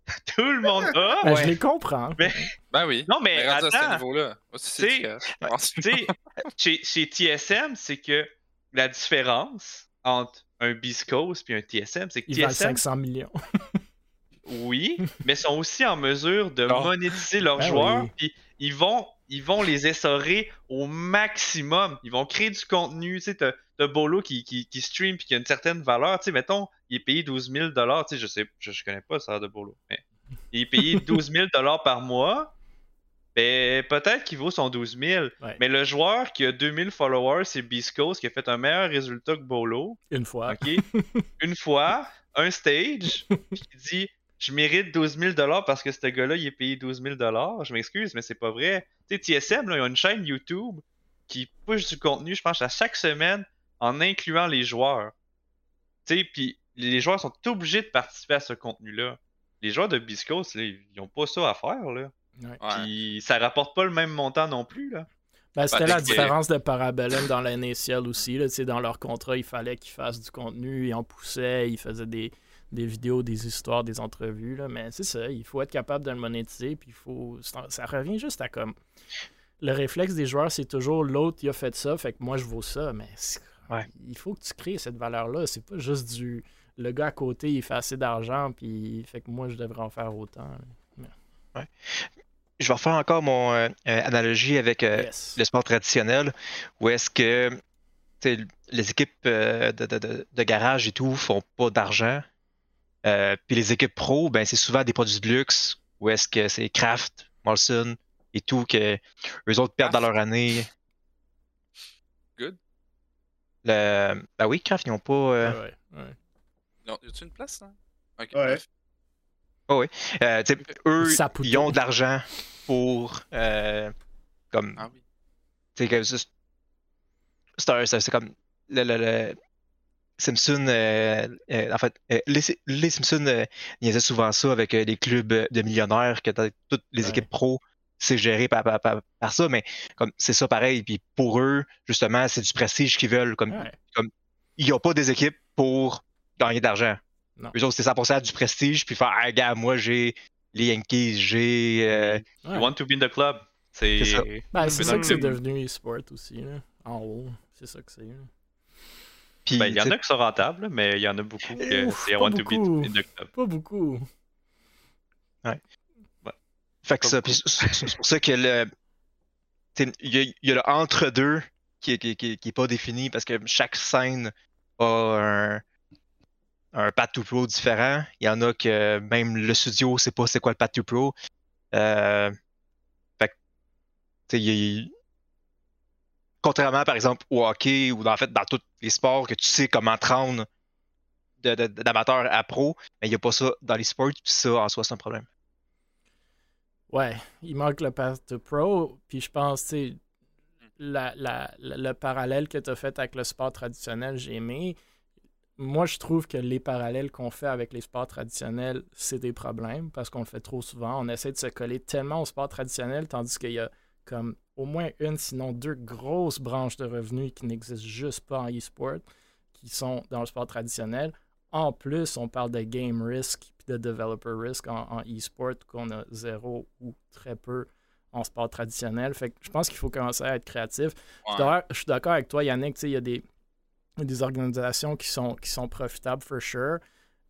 tout le monde a. Ben, Ouais. Je les comprends. Mais- Ben oui. Non, mais à ce attends. niveau-là. C'est T'sais, chez, chez TSM, c'est que la différence entre un Coast et un TSM, c'est que valent TSM, 500 millions. oui, mais sont aussi en mesure de Non. monétiser leurs Ben joueurs, oui. puis ils vont, ils vont les essorer au maximum. Ils vont créer du contenu. Tu sais, t'as Bolo qui, qui, qui stream puis qui a une certaine valeur. Tu sais, mettons, il est payé 12 000 Tu sais, je sais, je, je connais pas ça de Bolo, mais il est payé 12 000 par mois. Ben, peut-être qu'il vaut son 12 000. Ouais. Mais le joueur qui a 2000 followers, c'est Beast Coast, qui a fait un meilleur résultat que Bolo. Une fois. OK? Une fois, un stage, puis qui dit Je mérite 12 000 parce que ce gars-là, il est payé 12 000 Je m'excuse, mais c'est pas vrai. Tu sais, TSM, là, ils ont une chaîne YouTube qui push du contenu, je pense, à chaque semaine en incluant les joueurs. Tu sais, puis les joueurs sont obligés de participer à ce contenu-là. Les joueurs de là, ils n'ont pas ça à faire, là. Puis ça rapporte pas le même montant non plus, là. Ben, c'était Ben, la différence de Parabellum dans l'initial aussi. Là, Tu sais, dans leur contrat, il fallait qu'ils fassent du contenu, ils en poussaient, ils faisaient des, des vidéos, des histoires, des entrevues. Là. Mais c'est ça, il faut être capable de le monétiser. Puis il faut. Ça revient juste à comme. Le réflexe des joueurs, c'est toujours l'autre, il a fait ça, fait que moi je vaux ça. Mais Ouais. il faut que tu crées cette valeur-là. C'est pas juste du. Le gars à côté, il fait assez d'argent, puis fait que moi je devrais en faire autant. là. Je vais refaire encore mon euh, euh, analogie avec euh, Yes. le sport traditionnel, où est-ce que les équipes euh, de, de- de- de garage et tout font pas d'argent. Euh, puis les équipes pro, ben, c'est souvent des produits de luxe, où est-ce que c'est Kraft, Molson et tout, que eux autres perdent dans leur année. Good. Le... Ben oui, Kraft, ils n'ont pas. euh, Ouais, ouais, ouais. Non, y a-tu une place, là? Ok. Ouais. euh, tu sais, eux, ils ont de l'argent pour. euh, comme Ah oui. Tu sais, que c'est c'est c'est comme le, le- le- Simpson. euh, euh, en fait, euh, les, les Simpsons euh, niaisaient souvent ça avec euh, les clubs de millionnaires, que toutes les Ouais. équipes pro, c'est géré par, par, par- par ça, mais comme c'est ça pareil. Puis pour eux, justement, c'est du prestige qu'ils veulent. Comme, Ouais. ils n'ont pas des équipes pour gagner de l'argent. Non. Eux autres, c'est 100% du prestige, puis faire, ah, gars, moi, j'ai les Yankees, j'ai. euh, Ouais. You want to be in the club. C'est. Ça. Ben, c'est ça dans que c'est devenu e-sport aussi, là. En haut. C'est ça que c'est. Puis, Ben, il y en a qui sont rentables, mais il y en a beaucoup que c'est want to be beaucoup. in the club. Pas beaucoup. Fait que ça, c'est pour ça que le. Il y, a- il y a le entre-deux qui, est- qui, est- qui, est- qui est pas défini parce que chaque scène a un, un Path to Pro différent. Il y en a que même le studio sait pas c'est quoi le Path to Pro. Euh, fait que, tu sais, il y a- contrairement par exemple au hockey ou en fait dans tous les sports que tu sais comment te rendre de- de- d'amateur à pro, mais il n'y a pas ça dans les sports, puis ça en soi c'est un problème. Ouais, il manque le Path to Pro. Puis je pense, tu la- le parallèle que tu as fait avec le sport traditionnel, j'ai aimé. Moi, je trouve que les parallèles qu'on fait avec les sports traditionnels, c'est des problèmes parce qu'on le fait trop souvent. On essaie de se coller tellement au sport traditionnel, tandis qu'il y a comme au moins une, sinon deux grosses branches de revenus qui n'existent juste pas en e-sport, qui sont dans le sport traditionnel. En plus, on parle de game risk et de developer risk en, en e-sport qu'on a zéro ou très peu en sport traditionnel. Fait que je pense qu'il faut commencer à être créatif. Je suis Ouais. d'accord- Je suis d'accord avec toi, Yannick. Il y a des, des organisations qui sont, qui sont profitables, for sure.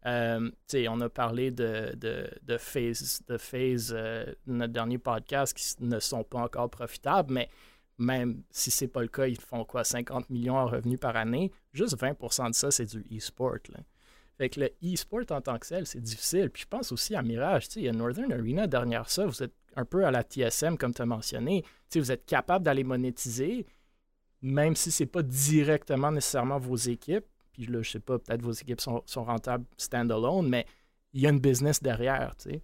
Euh, on a parlé de, de, de phase, de phase euh, notre dernier podcast, qui ne sont pas encore profitables, mais même si c'est pas le cas, ils font quoi, 50 millions en revenus par année? Juste 20% de ça, c'est du e-sport. là. Fait que le e-sport en tant que tel, c'est difficile. Puis je pense aussi à Mirage. Il y a Northern Arena derrière ça. Vous êtes un peu à la TSM, comme tu as mentionné. Vous êtes capable d'aller monétiser, même si c'est pas directement nécessairement vos équipes. Puis là, je sais pas, peut-être vos équipes sont, rentables stand-alone, mais il y a une business derrière. tu sais.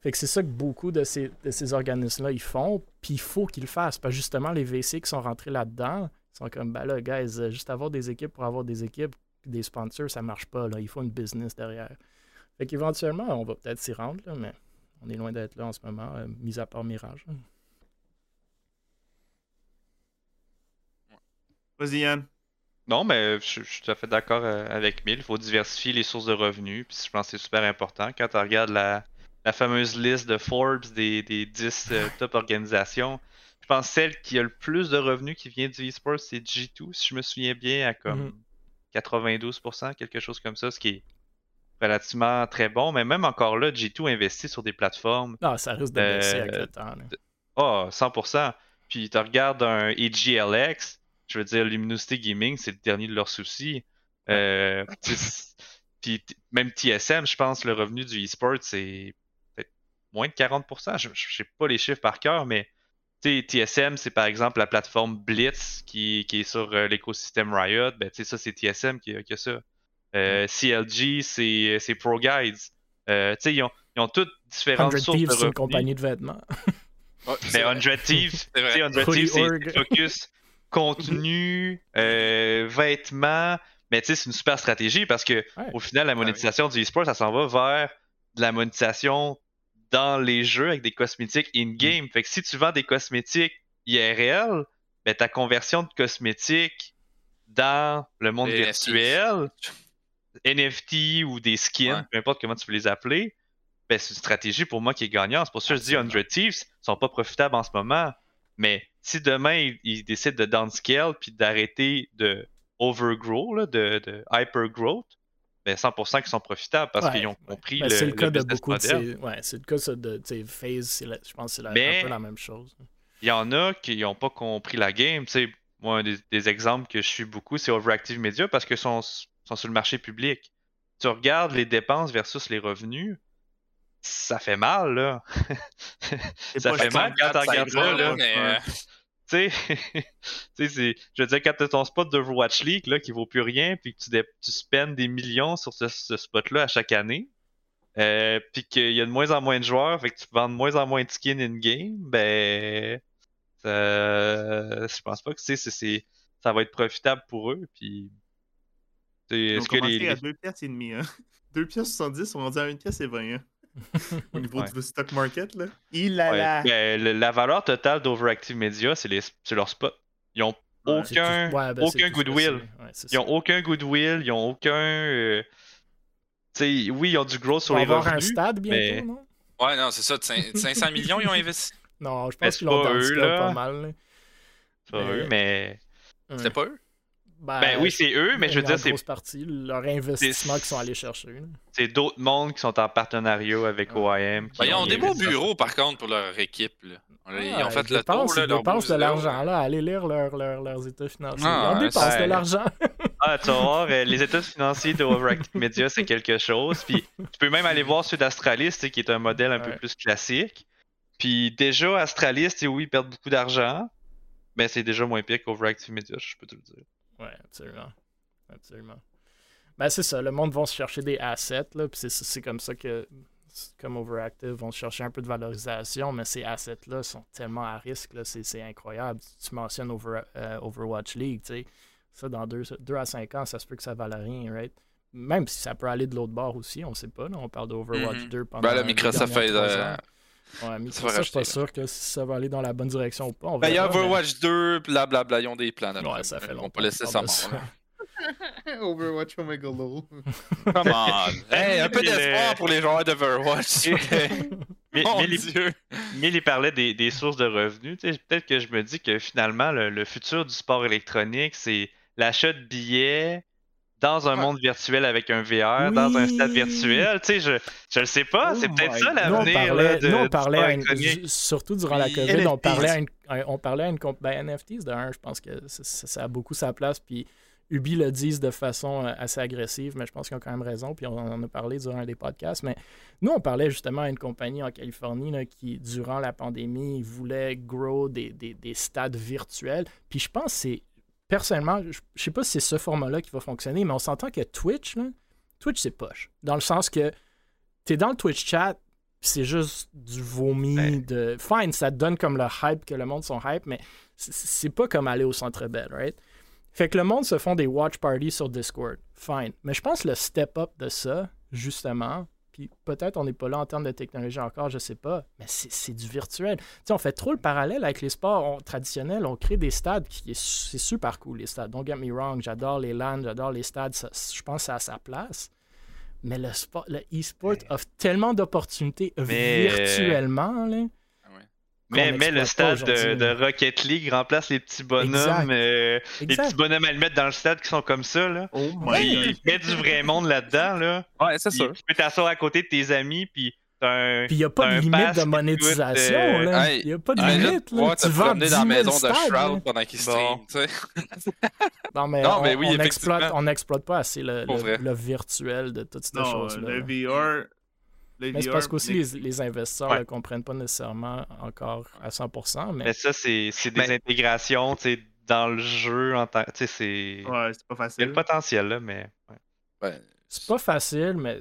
Fait que c'est ça que beaucoup de ces, organismes-là, ils font. Puis il faut qu'ils le fassent. Parce que justement, les VC qui sont rentrés là-dedans, sont comme, ben là, guys, euh, juste avoir des équipes pour avoir des équipes, des sponsors, ça marche pas. Là. Il faut une business derrière. Fait qu'éventuellement, on va peut-être s'y rendre, là, mais on est loin d'être là en ce moment, euh, mis à part Mirage. Vas-y, Yann. Non, mais je, je suis tout à fait d'accord euh, avec Mille. Il faut diversifier les sources de revenus. Puis je pense que c'est super important. Quand tu regardes la, la fameuse liste de Forbes des, des 10 euh, top organisations, je pense que celle qui a le plus de revenus qui vient du e-sport, c'est G2, si je me souviens bien, à comme Mhm. 92%, quelque chose comme ça, ce qui est relativement très bon. Mais même encore là, G2 investit sur des plateformes Non, ça risque de baisser avec Euh, le temps. là. ah, 100%. Puis tu regardes un EGLX, je veux dire, Luminosity Gaming, c'est le dernier de leurs soucis. Euh, puis même TSM, je pense, le revenu du e-sport, c'est peut-être moins de 40%. Je sais pas les chiffres par cœur, mais TSM, c'est par exemple la plateforme Blitz qui, qui est sur euh, l'écosystème Riot. Ben, ça, c'est TSM qui, a- qui a ça. Euh, CLG, c'est c'est Pro Guides. Euh, tu sais, ils ont, ils ont toutes différentes 100 sources Thieves, de c'est une revenus. compagnie de vêtements. Ouais, Mais vrai. 100 Thieves, C'est tu vrai. sais, 100 Hoodie Thieves, c'est focus contenu, euh, vêtements. Mais tu sais, c'est une super stratégie parce que Ouais. au final, la oui. monétisation du e-sport, ça s'en va vers de la monétisation dans les jeux avec des cosmétiques in-game. Fait que si tu vends des cosmétiques IRL, ben ta conversion de cosmétiques dans le monde Les virtuel, NFT ou des skins, Ouais. peu importe comment tu peux les appeler, ben, c'est une stratégie pour moi qui est gagnante. C'est pour ça que je dis Absolument. 100 Thieves sont pas profitables en ce moment. Mais si demain ils, décident de downscale puis d'arrêter de overgrow, là, de, de hypergrowth, ben 100% qu'ils sont profitables parce Ouais, qu'ils ont ouais. compris Ben, le, c'est le cas de beaucoup de model. Ouais, c'est le cas de tu sais, Phase, c'est la- je pense que c'est un peu la même chose. Il y en a qui n'ont pas compris la game. Tu sais, moi, un des, des exemples que je suis beaucoup, c'est Overactive Media parce qu'ils sont, sont sur le marché public. Tu regardes les dépenses versus les revenus, ça fait mal, là. Ça pas fait mal quand tu Ça regardes ça, là. mais, euh, Tu sais, tu sais, c'est- je veux dire, quand tu as ton spot d'Overwatch League là, qui vaut plus rien, puis que tu, tu spends des millions sur ce, ce spot-là à chaque année, euh, puis qu'il y a de moins en moins de joueurs, fait que tu vends de moins en moins de skins in-game, ben. ça- je pense pas que c'est- c'est- ça va être profitable pour eux, puis. Est-ce que les. à les- 2 piastres et demi, hein. 2 piastres 70 sont rendus à 1 pièce et 20, hein. Au niveau Ouais. du stock market, là. Il a ouais, la... ben, la valeur totale d'Overactive Media, c'est les- c'est leur spot. Ils ont Ouais. C'est tout- aucun, ouais, ben, aucun goodwill. Ils ont aucun goodwill, ils ont aucun. euh, Tu sais, oui, ils ont du growth sur les avoir un revenus. stade bientôt, mais- non? Ouais, non, c'est ça. de cin- 500 millions, ils ont investi. Non, je pense c'est qu'ils l'ont pas eux, là. pas mal. C'est pas Mais- eux, mais. C'était pas eux? Ben oui, c'est eux, mais je veux dire, c'est grosse partie, leur investissement qu'ils sont allés chercher. c'est d'autres mondes qui sont en partenariat avec OIM. Ben, ils ont des beaux bureaux, par contre, pour leur équipe. là. Ils Ah, ont fait le tour, là, Ils dépensent de l'argent, là. Allez lire leur- leur- leurs états financiers. Ah, ils dépensent ouais. de l'argent. Ah, tu vas voir, euh, les états financiers de Overactive Media, c'est quelque chose. Puis tu peux même aller voir ceux d'Astralis, tu sais, qui est un modèle un peu plus classique. Puis déjà, Astralis, oui, ils perdent beaucoup d'argent, mais c'est déjà moins pire qu'Overactive Media, je peux te le dire. Ouais, absolument. Absolument. Ben, c'est ça. Le monde va se chercher des assets, là. Puis c'est, c'est comme ça que, comme Overactive, vont se chercher un peu de valorisation, mais ces assets-là sont tellement à risque, là. C'est, c'est incroyable. Tu mentionnes Over- euh, Overwatch League, tu sais. Ça, dans 2 à 5 ans, ça se peut que ça vale rien, right? Même si ça peut aller de l'autre bord aussi, on sait pas. Là. On parle d'Overwatch Mhm. 2 pendant Ben là, Microsoft fait. euh. Ouais, va Microsoft, je suis pas sûr que ça va aller dans la bonne direction ou pas. On Ben, il y a mais- Overwatch 2, blablabla, ils ont des plans. Ouais, ça fait longtemps. pas laisser qu'on ça ça. mort. Overwatch Omega Low. Come on! Hey, un peu d'espoir pour les joueurs d'Overwatch. Mais, Mon mais les- Dieu! mais il parlait des, des sources de revenus. tu sais, Peut-être que je me dis que finalement, le, le futur du sport électronique, c'est l'achat de billets dans un Ouais. monde virtuel avec un VR, dans un stade virtuel. Tu sais, je, je le sais pas, Oh c'est peut-être ça God. Nous, on l'avenir. là, parlait, de- nous, on parlait surtout durant la COVID, on NFTs. parlait à une, un- on parlait à une comp- ben, NFTs de un, je pense que ça, a beaucoup sa place, puis Ubi le disent de façon euh, assez agressive, mais je pense qu'ils ont quand même raison, puis on en a parlé durant un des podcasts, mais nous, on parlait justement à une compagnie en Californie là, qui, durant la pandémie, voulait grow des, des- des stades virtuels, puis je pense que c'est, personnellement, je, sais pas si c'est ce format-là qui va fonctionner, mais on s'entend que Twitch, là, Twitch, c'est poche, dans le sens que t'es dans le Twitch chat, c'est juste du vomi Ouais. de. Fine, ça te donne comme le hype que le monde sont hype, mais c'est- pas comme aller au centre belle, right? Fait que le monde se font des watch parties sur Discord. Fine. Mais je pense le step up de ça, justement, puis peut-être on n'est pas là en termes de technologie encore, je sais pas, mais c'est c'est du virtuel. Tu sais, on fait trop le parallèle avec les sports on- traditionnels. On crée des stades qui est, c'est super cool, les stades. Don't get me wrong, j'adore les LAN, j'adore les stades. ça- je pense que ça a sa place. Mais le sport, le e-sport offre tellement d'opportunités virtuellement. Là, Mais, le exploite stade de. Rocket League remplace les petits bonhommes, Exact. euh, les petits bonhommes à le mettre dans le stade qui sont comme ça. Là. Oh my du vrai monde là-dedans. Là. Ouais, c'est tu peux t'asseoir à côté de tes amis, puis t'as un. Puis il n'y a pas de limite de monétisation. euh, là. Il n'y a pas de limite. Là. Tu vends promener 10 dans 000 la maison de Shroud là. pendant qu'il stream, tu sais. Non, mais, Non, on, mais oui, on exploite, on n'exploite pas assez le, le- virtuel de toutes ces Non, choses-là. le. VR. Mais c'est parce qu'aussi les, les investisseurs Ouais. ne comprennent pas nécessairement encore à 100%, mais Mais ça, c'est c'est des Mais- intégrations dans le jeu. en tant- tu sais, c'est. Ouais, c'est pas Il y a facile. le potentiel, là, mais. ouais. C'est pas facile, mais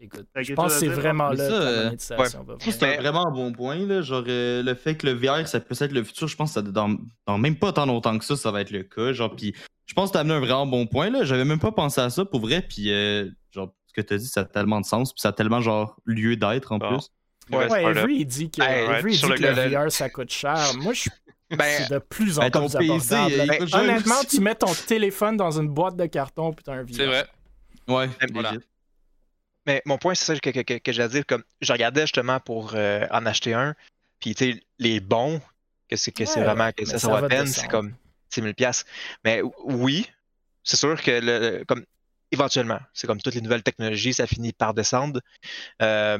écoute, je pense que c'est vraiment là ça, que la c'est un vraiment un bon point. Là. Genre, euh, le fait que le VR, ça peut être le futur, je pense que ça, dans, dans même pas tant longtemps que ça, ça va être le cas. Genre, puis je pense que t'as amené un vraiment bon point. là. J'avais même pas pensé à ça pour vrai. Puis, euh, genre, ce que t'as dit, ça a tellement de sens. Puis ça a tellement, genre, lieu d'être en plus. Ouais, Ouais, Avery, il dit que, Hey, Avery, il sur dit le que le VR, ça coûte cher. Moi, je Ben, c'est de plus en Ben, plus PC, abordable. cher Honnêtement, aussi. tu mets ton téléphone dans une boîte de carton puis t'as un VR. C'est vrai. Ouais, Voilà. Mais mon point, c'est ça que, que, que, que j'ai dire. Comme, je regardais justement pour euh, en acheter un. Puis, tu sais, les bons, que c'est que c'est vraiment que ça, ça va à peine, descendre. c'est comme 6000 pièces. Mais oui, c'est sûr que le, comme éventuellement, c'est comme toutes les nouvelles technologies, ça finit par descendre. Euh,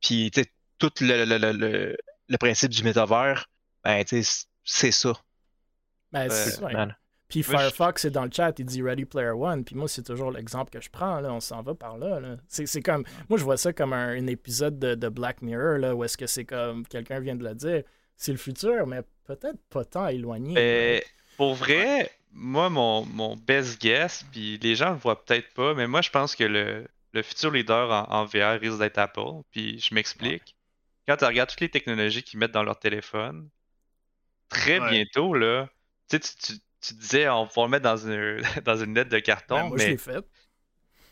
puis, tu sais, tout le, le, le, le, le principe du métavers, ben, tu sais, c'est ça. Ben, c'est- ouais. man. Puis Firefox est dans le chat, il dit Ready Player One. Puis moi, c'est toujours l'exemple que je prends. Là. On s'en va par là. là. C'est, c'est comme. Moi, je vois ça comme un, un épisode de, de Black Mirror, là, où est-ce que c'est comme. Quelqu'un vient de le dire. C'est le futur, mais peut-être pas tant éloigné. Mais pour vrai, moi, mon, mon best guess, puis les gens le voient peut-être pas, mais moi, je pense que le, le futur leader en, en VR risque d'être Apple. Puis je m'explique. Quand tu regardes toutes les technologies qu'ils mettent dans leur téléphone, très Ouais. bientôt, là, tu, tu, tu- disais, on va le mettre dans une, dans une lettre de Ben, carton, moi, je mais l'ai fait.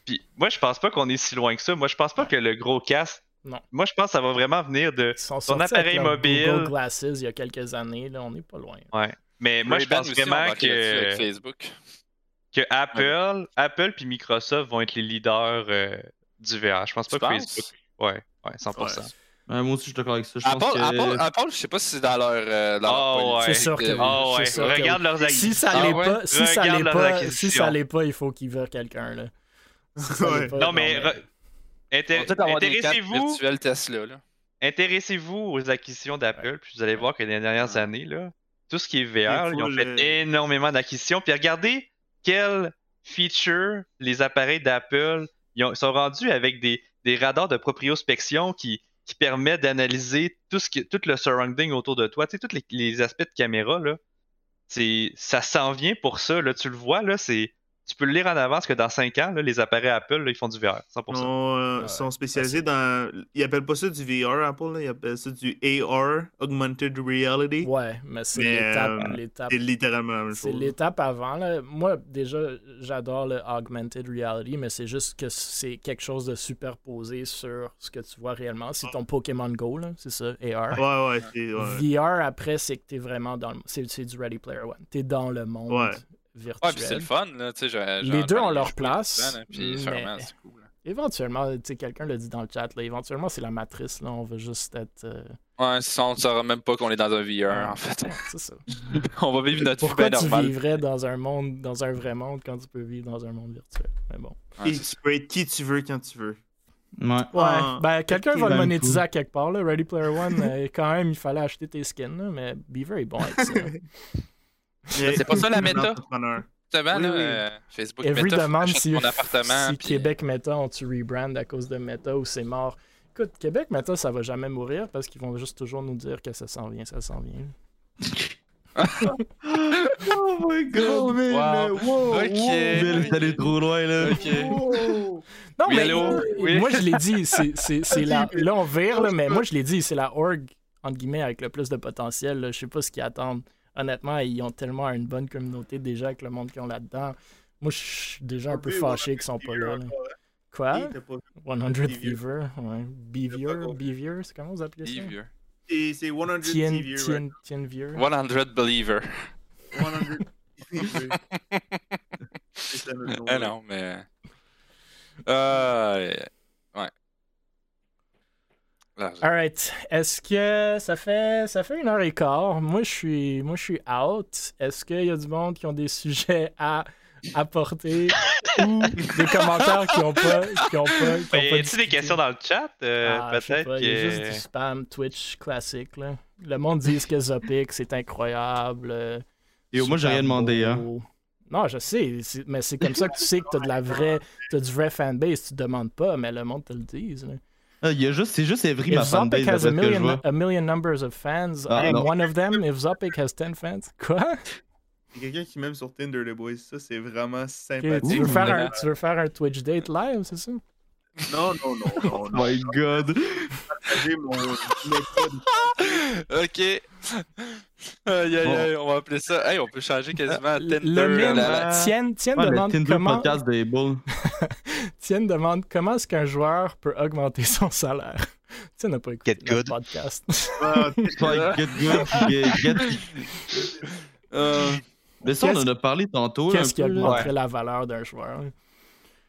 puis moi, je pense pas qu'on est si loin que ça. Moi, je pense pas que le gros casque. Non. Moi, je pense que ça va vraiment venir de. Sortis appareil mobile. Google Glasses il y a quelques années. Là, on n'est pas loin. Mais moi, je pense vraiment avec que. Facebook. que Apple, Apple puis Microsoft vont être les leaders euh, du VR. Je pense pas Tu que penses? Facebook. Ouais, ouais, 100%. Ouais, moi aussi, je suis d'accord avec ça. Je pense Apple, que... Apple, Apple, je sais pas si c'est dans leur, euh, leur Ah ouais. C'est sûr que oui. Ah ouais, C'est sûr que regarde oui. leurs Si acquisitions. ça Ah l'est ouais? pas, si ça l'est pas, si ça l'est pas, il faut qu'ils virent quelqu'un là. Si ça Ouais. pas, Non, mais re- On inté- intéressez-vous Tesla, là. intéressez-vous aux acquisitions d'Apple, puis vous allez voir que dans les dernières années, là, tout ce qui est VR, Il ils ont fait énormément d'acquisitions. Puis regardez quels features les appareils d'Apple sont rendus avec des, des radars de propriospection qui, qui permettent d'analyser tout, ce qui, tout le surrounding autour de toi, tu sais, tous les, les aspects de caméra. Là, ça s'en vient pour ça. Là, tu le vois, là, c'est, tu peux le lire en avance que dans 5 ans, là, les appareils Apple, là, ils font du VR, 100%. Ils sont, euh, Ouais, sont spécialisés dans. Ils appellent pas ça du VR, Apple, là. ils appellent ça du AR, Augmented Reality. Ouais, mais c'est l'étape, euh, l'étape C'est littéralement la même C'est l'étape avant. Là. Moi, déjà, j'adore le augmented reality, mais c'est juste que c'est quelque chose de superposé sur ce que tu vois réellement. C'est ton Pokémon Go, c'est ça, AR. Ouais, ouais, c'est. ouais. VR, après, c'est que t'es vraiment dans le... C'est, c'est du Ready Player One. T'es dans le monde Ouais. Virtuel. Ouais, puis c'est le fun, là. Tu sais, j'ai- Les deux ont leur place, souvent, là, c'est cool. là. Éventuellement, tu sais, quelqu'un l'a dit dans le chat, là, éventuellement, c'est la matrice. Là, on veut juste être... euh, Ouais, ça, on ne saura même pas qu'on est dans un VR, en fait. ouais, c'est ça. on va vivre notre vie Pourquoi bien tu normale. vivrais dans un monde, dans un vrai monde, quand tu peux vivre dans un monde virtuel? Mais bon. Ouais, Et tu peux être qui tu veux quand tu veux. Ouais. Ouais, Ah, ben quelqu'un va le monétiser à quelque part. Là. Ready Player One, euh, quand même, il fallait acheter tes skins, là, mais Beaver est bon avec ça. Mais c'est pas ça, la méta? Justement, Oui, là, oui. euh, Facebook Every Meta, demande si, mon appartement. si puis- Québec Meta ont-tu rebrand à cause de Meta ou c'est mort. Écoute, Québec Meta, ça va jamais mourir parce qu'ils vont juste toujours nous dire que ça s'en vient, ça s'en vient. Oh my god! Oh, man, Wow. wow, Ok. wow. Allé trop loin, là. Ok. Wow. Non, Oui, mais euh, Oui. moi je l'ai dit, c'est, c'est, c'est la. Là, on vire, là, mais moi je l'ai dit, c'est la org, entre guillemets, avec le plus de potentiel. là. Je sais pas ce qu'ils attendent. Honnêtement, ils ont tellement une bonne communauté déjà avec le monde qu'ils ont là-dedans. Moi, je suis déjà un peu fâché qu'ils sont pas Beaver là. Quoi? hein. Pas- 100 Beaver. Beaver, ouais. Beavier, c'est comment vous appelez ça? Behavior. C'est c'est 100 Tien, TV, Tien, right? Tienvier. 100 Believer. 100 TV. C'est ça, le nom, Ah ouais. non, mais. Euh. Alright. Est-ce que ça fait ça fait une heure et quart? Moi je suis moi je suis out. Est-ce qu'il y a du monde qui ont des sujets à apporter ou des commentaires qui ont pas qui ont pas, qui ont pas y a-tu des questions dans le chat? Euh, Ah, Peut-être Il y a juste que. du spam Twitch classique là. Le monde dit que Zopic c'est incroyable. euh, Et moi, j'ai rien demandé, hein. Non, je sais, mais c'est comme ça que tu sais que t'as de la vraie, t'as du vrai fanbase. Tu demandes pas, mais le monde te le dit. là. Ah, il y a juste, c'est juste Evry, ma If Zopic fanbase, has a million, a million numbers of fans, Ah, I'm non. one of them. If Zopic has 10 fans. Quoi? Il y a quelqu'un qui m'aime sur Tinder, les boys. Ça, c'est vraiment sympathique. tu, veux faire un, tu veux faire un Twitch date live, c'est ça? Non, non, non, non. Oh non. my god! J'ai mon méthode. Ok. Aïe, aïe, aïe, on va appeler ça. Hey, on peut changer quasiment à Tinder. Le mime, la- la- Tienne, Tienne Ouais, le demande Tinder comment, podcast des Bulls. Tienne demande comment est-ce qu'un joueur peut augmenter son salaire. Tienne n'a pas écouté good. podcast. Ah, get good, get, get- Euh, Mais ça, on en a parlé tantôt. Qu'est-ce qui augmenterait la valeur d'un joueur?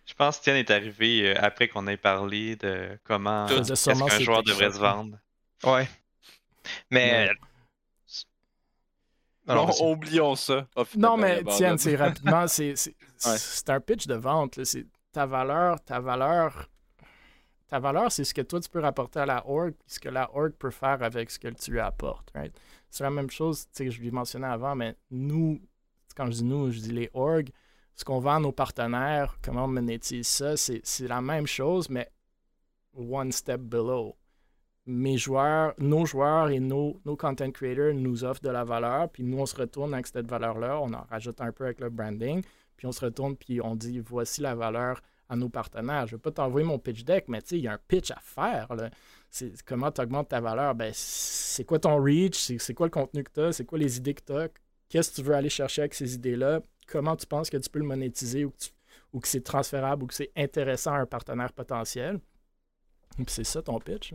Je pense que Tian est arrivé euh, après qu'on ait parlé de comment est-ce qu'un joueur devrait se vendre. Ouais. Mais. Non, non, non, vas-y. oublions ça. Non, mais abandonne. c'est rapidement, c'est c'est- Ouais. c'est un pitch de vente. C'est ta valeur, ta valeur, ta valeur, c'est ce que toi tu peux rapporter à la org, puis ce que la org peut faire avec ce que tu lui apportes. right? C'est la même chose, tu sais, je l'ai mentionné avant, mais nous, quand je dis nous, je dis les orgs, ce qu'on vend à nos partenaires, comment on monétise ça, c'est la même chose, mais one step below. Mes joueurs, nos joueurs et nos, nos content creators nous offrent de la valeur, puis nous, on se retourne avec cette valeur-là, on en rajoute un peu avec le branding, puis on se retourne, puis on dit voici la valeur à nos partenaires. Je ne vais pas t'envoyer mon pitch deck, mais tu sais, il y a un pitch à faire. là. Comment tu augmentes ta valeur? Ben, c'est quoi ton reach, c'est quoi le contenu que tu as, c'est quoi les idées que tu as, qu'est-ce que tu veux aller chercher avec ces idées-là, comment tu penses que tu peux le monétiser ou que, tu- ou que c'est transférable ou que c'est intéressant à un partenaire potentiel. Puis c'est ça ton pitch.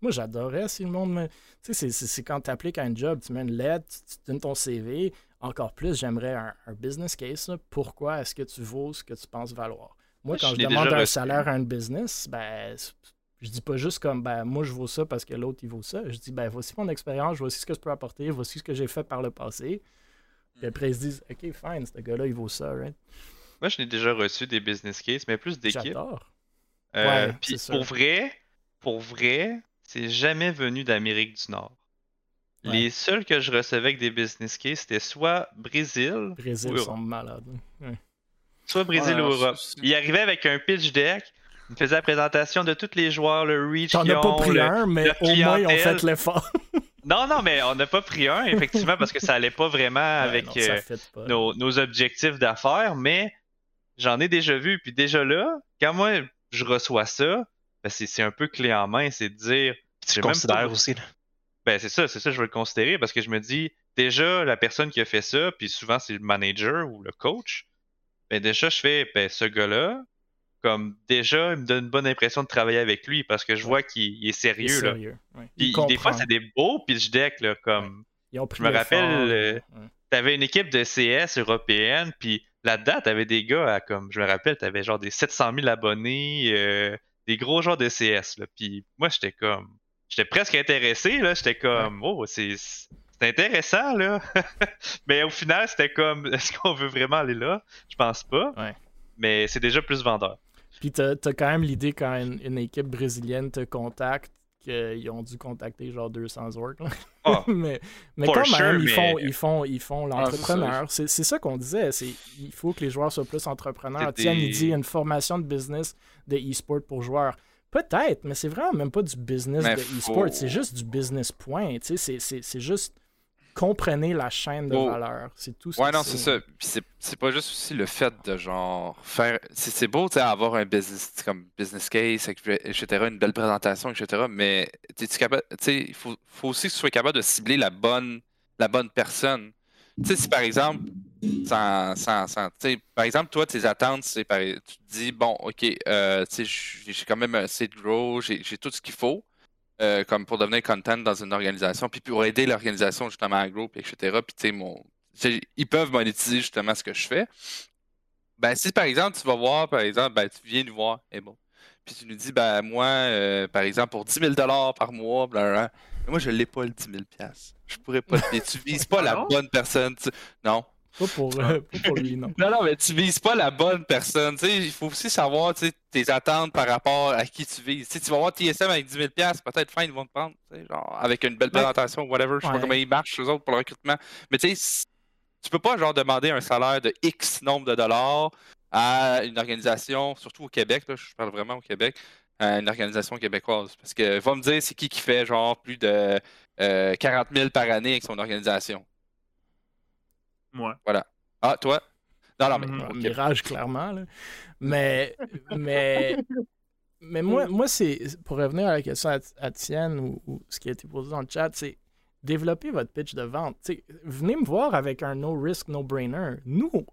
Moi, j'adorais si le monde me. Tu sais, c'est- quand tu appliques à un job, tu mets une lettre, tu, tu donnes ton CV. Encore plus, j'aimerais un, un business case. là. Pourquoi est-ce que tu vaux ce que tu penses valoir? Moi, quand je demande un reçu. salaire à un business, ben, Je dis pas juste comme, ben, moi, je vaux ça parce que l'autre, il vaut ça. Je dis, ben, voici mon expérience, voici ce que je peux apporter, voici ce que j'ai fait par le passé. Puis après, ils se disent, OK, fine, ce gars-là, il vaut ça, right? Moi, je n'ai déjà reçu des business cases, mais plus d'équipes. J'adore. Euh, Ouais, Puis pour vrai, pour vrai, c'est jamais venu d'Amérique du Nord. Ouais. Les seuls que je recevais avec des business cases, c'était soit Brésil, Brésil Oui, sont malades. Ouais. soit Brésil Ouais, ou Europe. Il arrivait avec un pitch deck, il me faisait la présentation de tous les joueurs, le reach T'en as pas pris le- un, mais au moins, ils ont fait l'effort. Non, non, mais on n'a pas pris un, effectivement, parce que ça allait pas vraiment avec non, euh, pas. nos, nos objectifs d'affaires, mais j'en ai déjà vu. Puis déjà là, quand moi je reçois ça, ben c'est un peu clé en main, c'est de dire. Tu le même considères pas- aussi. là. Ben c'est ça, c'est ça, je veux le considérer parce que je me dis, déjà, la personne qui a fait ça, puis souvent c'est le manager ou le coach, ben déjà, je fais, ben ce gars-là, comme déjà, il me donne une bonne impression de travailler avec lui parce que je vois qu'il il est Il est sérieux, là. sérieux. ouais. Puis Il des fois, c'est des beaux pitch decks, là, comme. Ils ont pris je me rappelle, euh, Ouais. T'avais une équipe de CS européenne, puis là-dedans, t'avais des gars à, comme, je me rappelle, t'avais genre des 700 000 abonnés, euh, des gros joueurs de CS, là. Puis moi, j'étais comme, j'étais presque intéressé, là. J'étais comme, oh, c'est, c'est intéressant, là. Mais au final, c'était comme, est-ce qu'on veut vraiment aller là? Je pense pas. Ouais. Mais c'est déjà plus vendeur. Puis t'as as quand même l'idée quand une, une équipe brésilienne te contacte qu'ils ont dû contacter genre 200 orcs. Ah, mais mais quand sure, même, ils, mais- font, ils font, ils font Ah, l'entrepreneur. c'est c'est ça qu'on disait. c'est Il faut que les joueurs soient plus entrepreneurs. Tiens, il dit une formation de business de e-sport pour joueurs. Peut-être, mais c'est vraiment même pas du business Mais de faut- e-sport. C'est juste du business point. c'est juste comprenez la chaîne de Faut- valeur. C'est tout ce Ouais, non, c'est ça. C'est- pas juste aussi le fait de genre faire. C'est c'est beau, tu sais, avoir un business comme business case, etc., une belle présentation, etc. Mais tu capable, tu sais, il faut, faut aussi que tu sois capable de cibler la bonne, la bonne personne. Tu sais, si par exemple, sans, sans, sans- tu sais, par exemple, toi, tes attentes, c'est tu te dis, bon, ok, euh, tu sais, j'ai quand même assez de grow, j'ai tout ce qu'il faut. Euh, comme pour devenir content dans une organisation, puis pour aider l'organisation justement à grow, puis etc. Puis tu sais, mon, ils peuvent monétiser justement ce que je fais. Ben, si par exemple, tu vas voir, par exemple, ben, tu viens nous voir, et bon. Puis tu nous dis, ben, moi, euh, par exemple, pour 10 000 par mois, blablabla, moi, je l'ai pas le 10 000 Je pourrais pas. Tu vises pas Ah la non? bonne personne. tu- Non. Pas pour, euh, pas pour lui, non. Non, non, mais tu vises pas la bonne personne. Tu sais, il faut aussi savoir tes attentes par rapport à qui tu vises. Tu sais, tu vas voir TSM avec 10 000 peut-être fine, ils vont te prendre. tu sais, Genre, avec une belle Ouais. présentation, whatever. Je sais Ouais. pas comment ils marchent, eux autres, pour le recrutement. Mais tu sais, tu peux pas genre demander un salaire de X nombre de dollars à une organisation, surtout au Québec, là, je parle vraiment au Québec, à une organisation québécoise. Parce que va me dire c'est qui qui fait genre plus de euh, 40 000 par année avec son organisation. Moi. Ah, toi? Non, non, mais. Au Québec. mirage, clairement. là. Mais, mais, mais moi, moi c'est pour revenir à la question à, à Tienne ou, ou ce qui a été posé dans le chat, c'est développer votre pitch de vente. Tu sais, venez me voir avec un no risk, no brainer. Nous,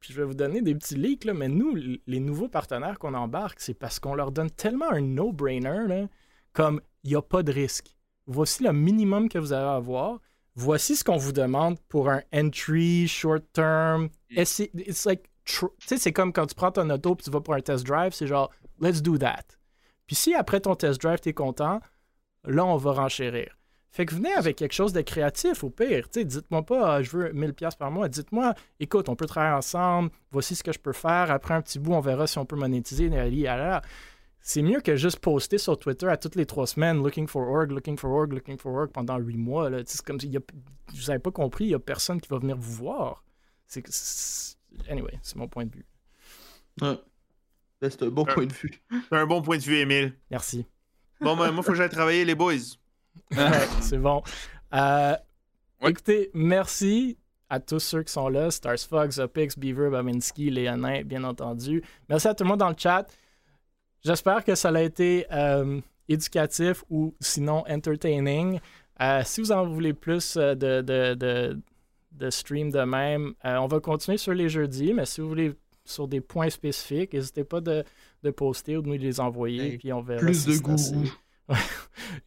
puis je vais vous donner des petits leaks, là, mais nous, les nouveaux partenaires qu'on embarque, c'est parce qu'on leur donne tellement un no brainer, là, comme il n'y a pas de risque. Voici le minimum que vous allez avoir. Voici ce qu'on vous demande pour un entry, short term. Essa- It's like, tr- tu sais, c'est comme quand tu prends ton auto et tu vas pour un test drive, c'est genre, let's do that. Puis si après ton test drive, tu es content, là, on va renchérir. Fait que venez avec quelque chose de créatif au pire. Tu sais, dites-moi pas, Ah, je veux 1000$ piastres par mois. Dites-moi, écoute, on peut travailler ensemble, voici ce que je peux faire. Après un petit bout, on verra si on peut monétiser. Là. C'est mieux que juste poster sur Twitter à toutes les trois semaines, looking for org, looking for org, looking for org pendant huit mois. Là. C'est comme si y a- vous n'avez pas compris, il n'y a personne qui va venir vous voir. C'est que. c'est- Anyway, c'est mon point de vue. Ouais. Ben, C'est un bon Euh. point de vue. C'est un bon point de vue, Émile. Merci. Bon, ben, moi, faut que j'aille travailler, les boys. Ouais, c'est bon. Euh, Ouais. Écoutez, merci à tous ceux qui sont là. Stars Fox, Opix, Beaver, Baminski, Léonin, bien entendu. Merci à tout le monde dans le chat. J'espère que ça a été euh, éducatif ou sinon entertaining. Euh, si vous en voulez plus euh, de, de, de, de stream de même, euh, on va continuer sur les jeudis, mais si vous voulez sur des points spécifiques, n'hésitez pas de, de poster ou de nous les envoyer, Hey, puis on verra. plus si de gourou.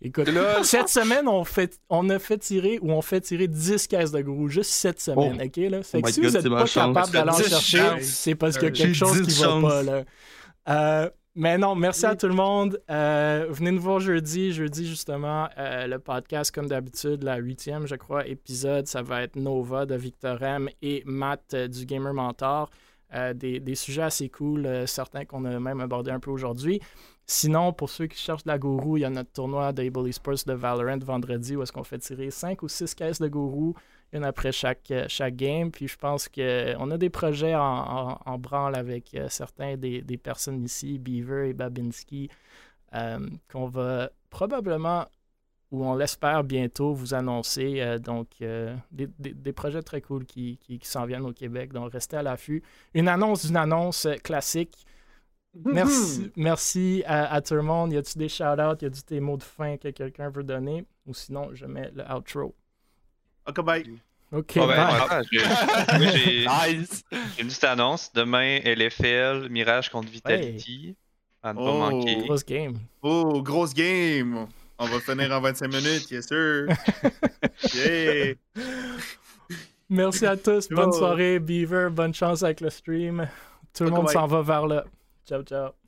Écoute, Là- cette semaine, on, fait, on a fait tirer ou on fait tirer 10 caisses de gourou juste cette semaine, Oh. OK? Là? Fait Oh que my si God, vous n'êtes pas chance. capable d'aller en Ça fait 10 chercher, c'est parce qu'il y a quelque chose 10 qui chances. va pas, là. Euh, Mais non, merci à tout le monde. Euh, venez nous voir jeudi. Jeudi, justement, euh, le podcast, comme d'habitude, la huitième, je crois, épisode, ça va être Nova de Victor M et Matt euh, du Gamer Mentor. des, des, sujets assez cool, certains qu'on a même abordé un peu aujourd'hui. Sinon, pour ceux qui cherchent de la gourou, il y a notre tournoi d'Able Esports de Valorant vendredi où est-ce qu'on fait tirer 5 ou 6 caisses de gourou une après chaque, euh, chaque game. Puis je pense qu'on a des projets en, branle avec euh, certains des, personnes ici, Beaver et Babinski, euh, qu'on va probablement, ou on l'espère bientôt, vous annoncer. donc, des, projets très cool qui, qui, s'en viennent au Québec. Donc, restez à l'affût. Une annonce d'une annonce classique. Merci, merci à, tout le monde. Y a-tu des shout-outs? Y a-tu des mots de fin que quelqu'un veut donner? Ou sinon, je mets le outro. Ok, bye. Ok, oh, ben, j'ai nice. une petite annonce. Demain, LFL, Mirage contre Vitality. À ne pas oh, manquer. Grosse game. Oh, grosse game. On va finir en 25 minutes, yes sir. yeah. Merci à tous. Bonne soirée, Beaver. Bonne chance avec le stream. Tout le monde s'en va vers là. Ciao, ciao.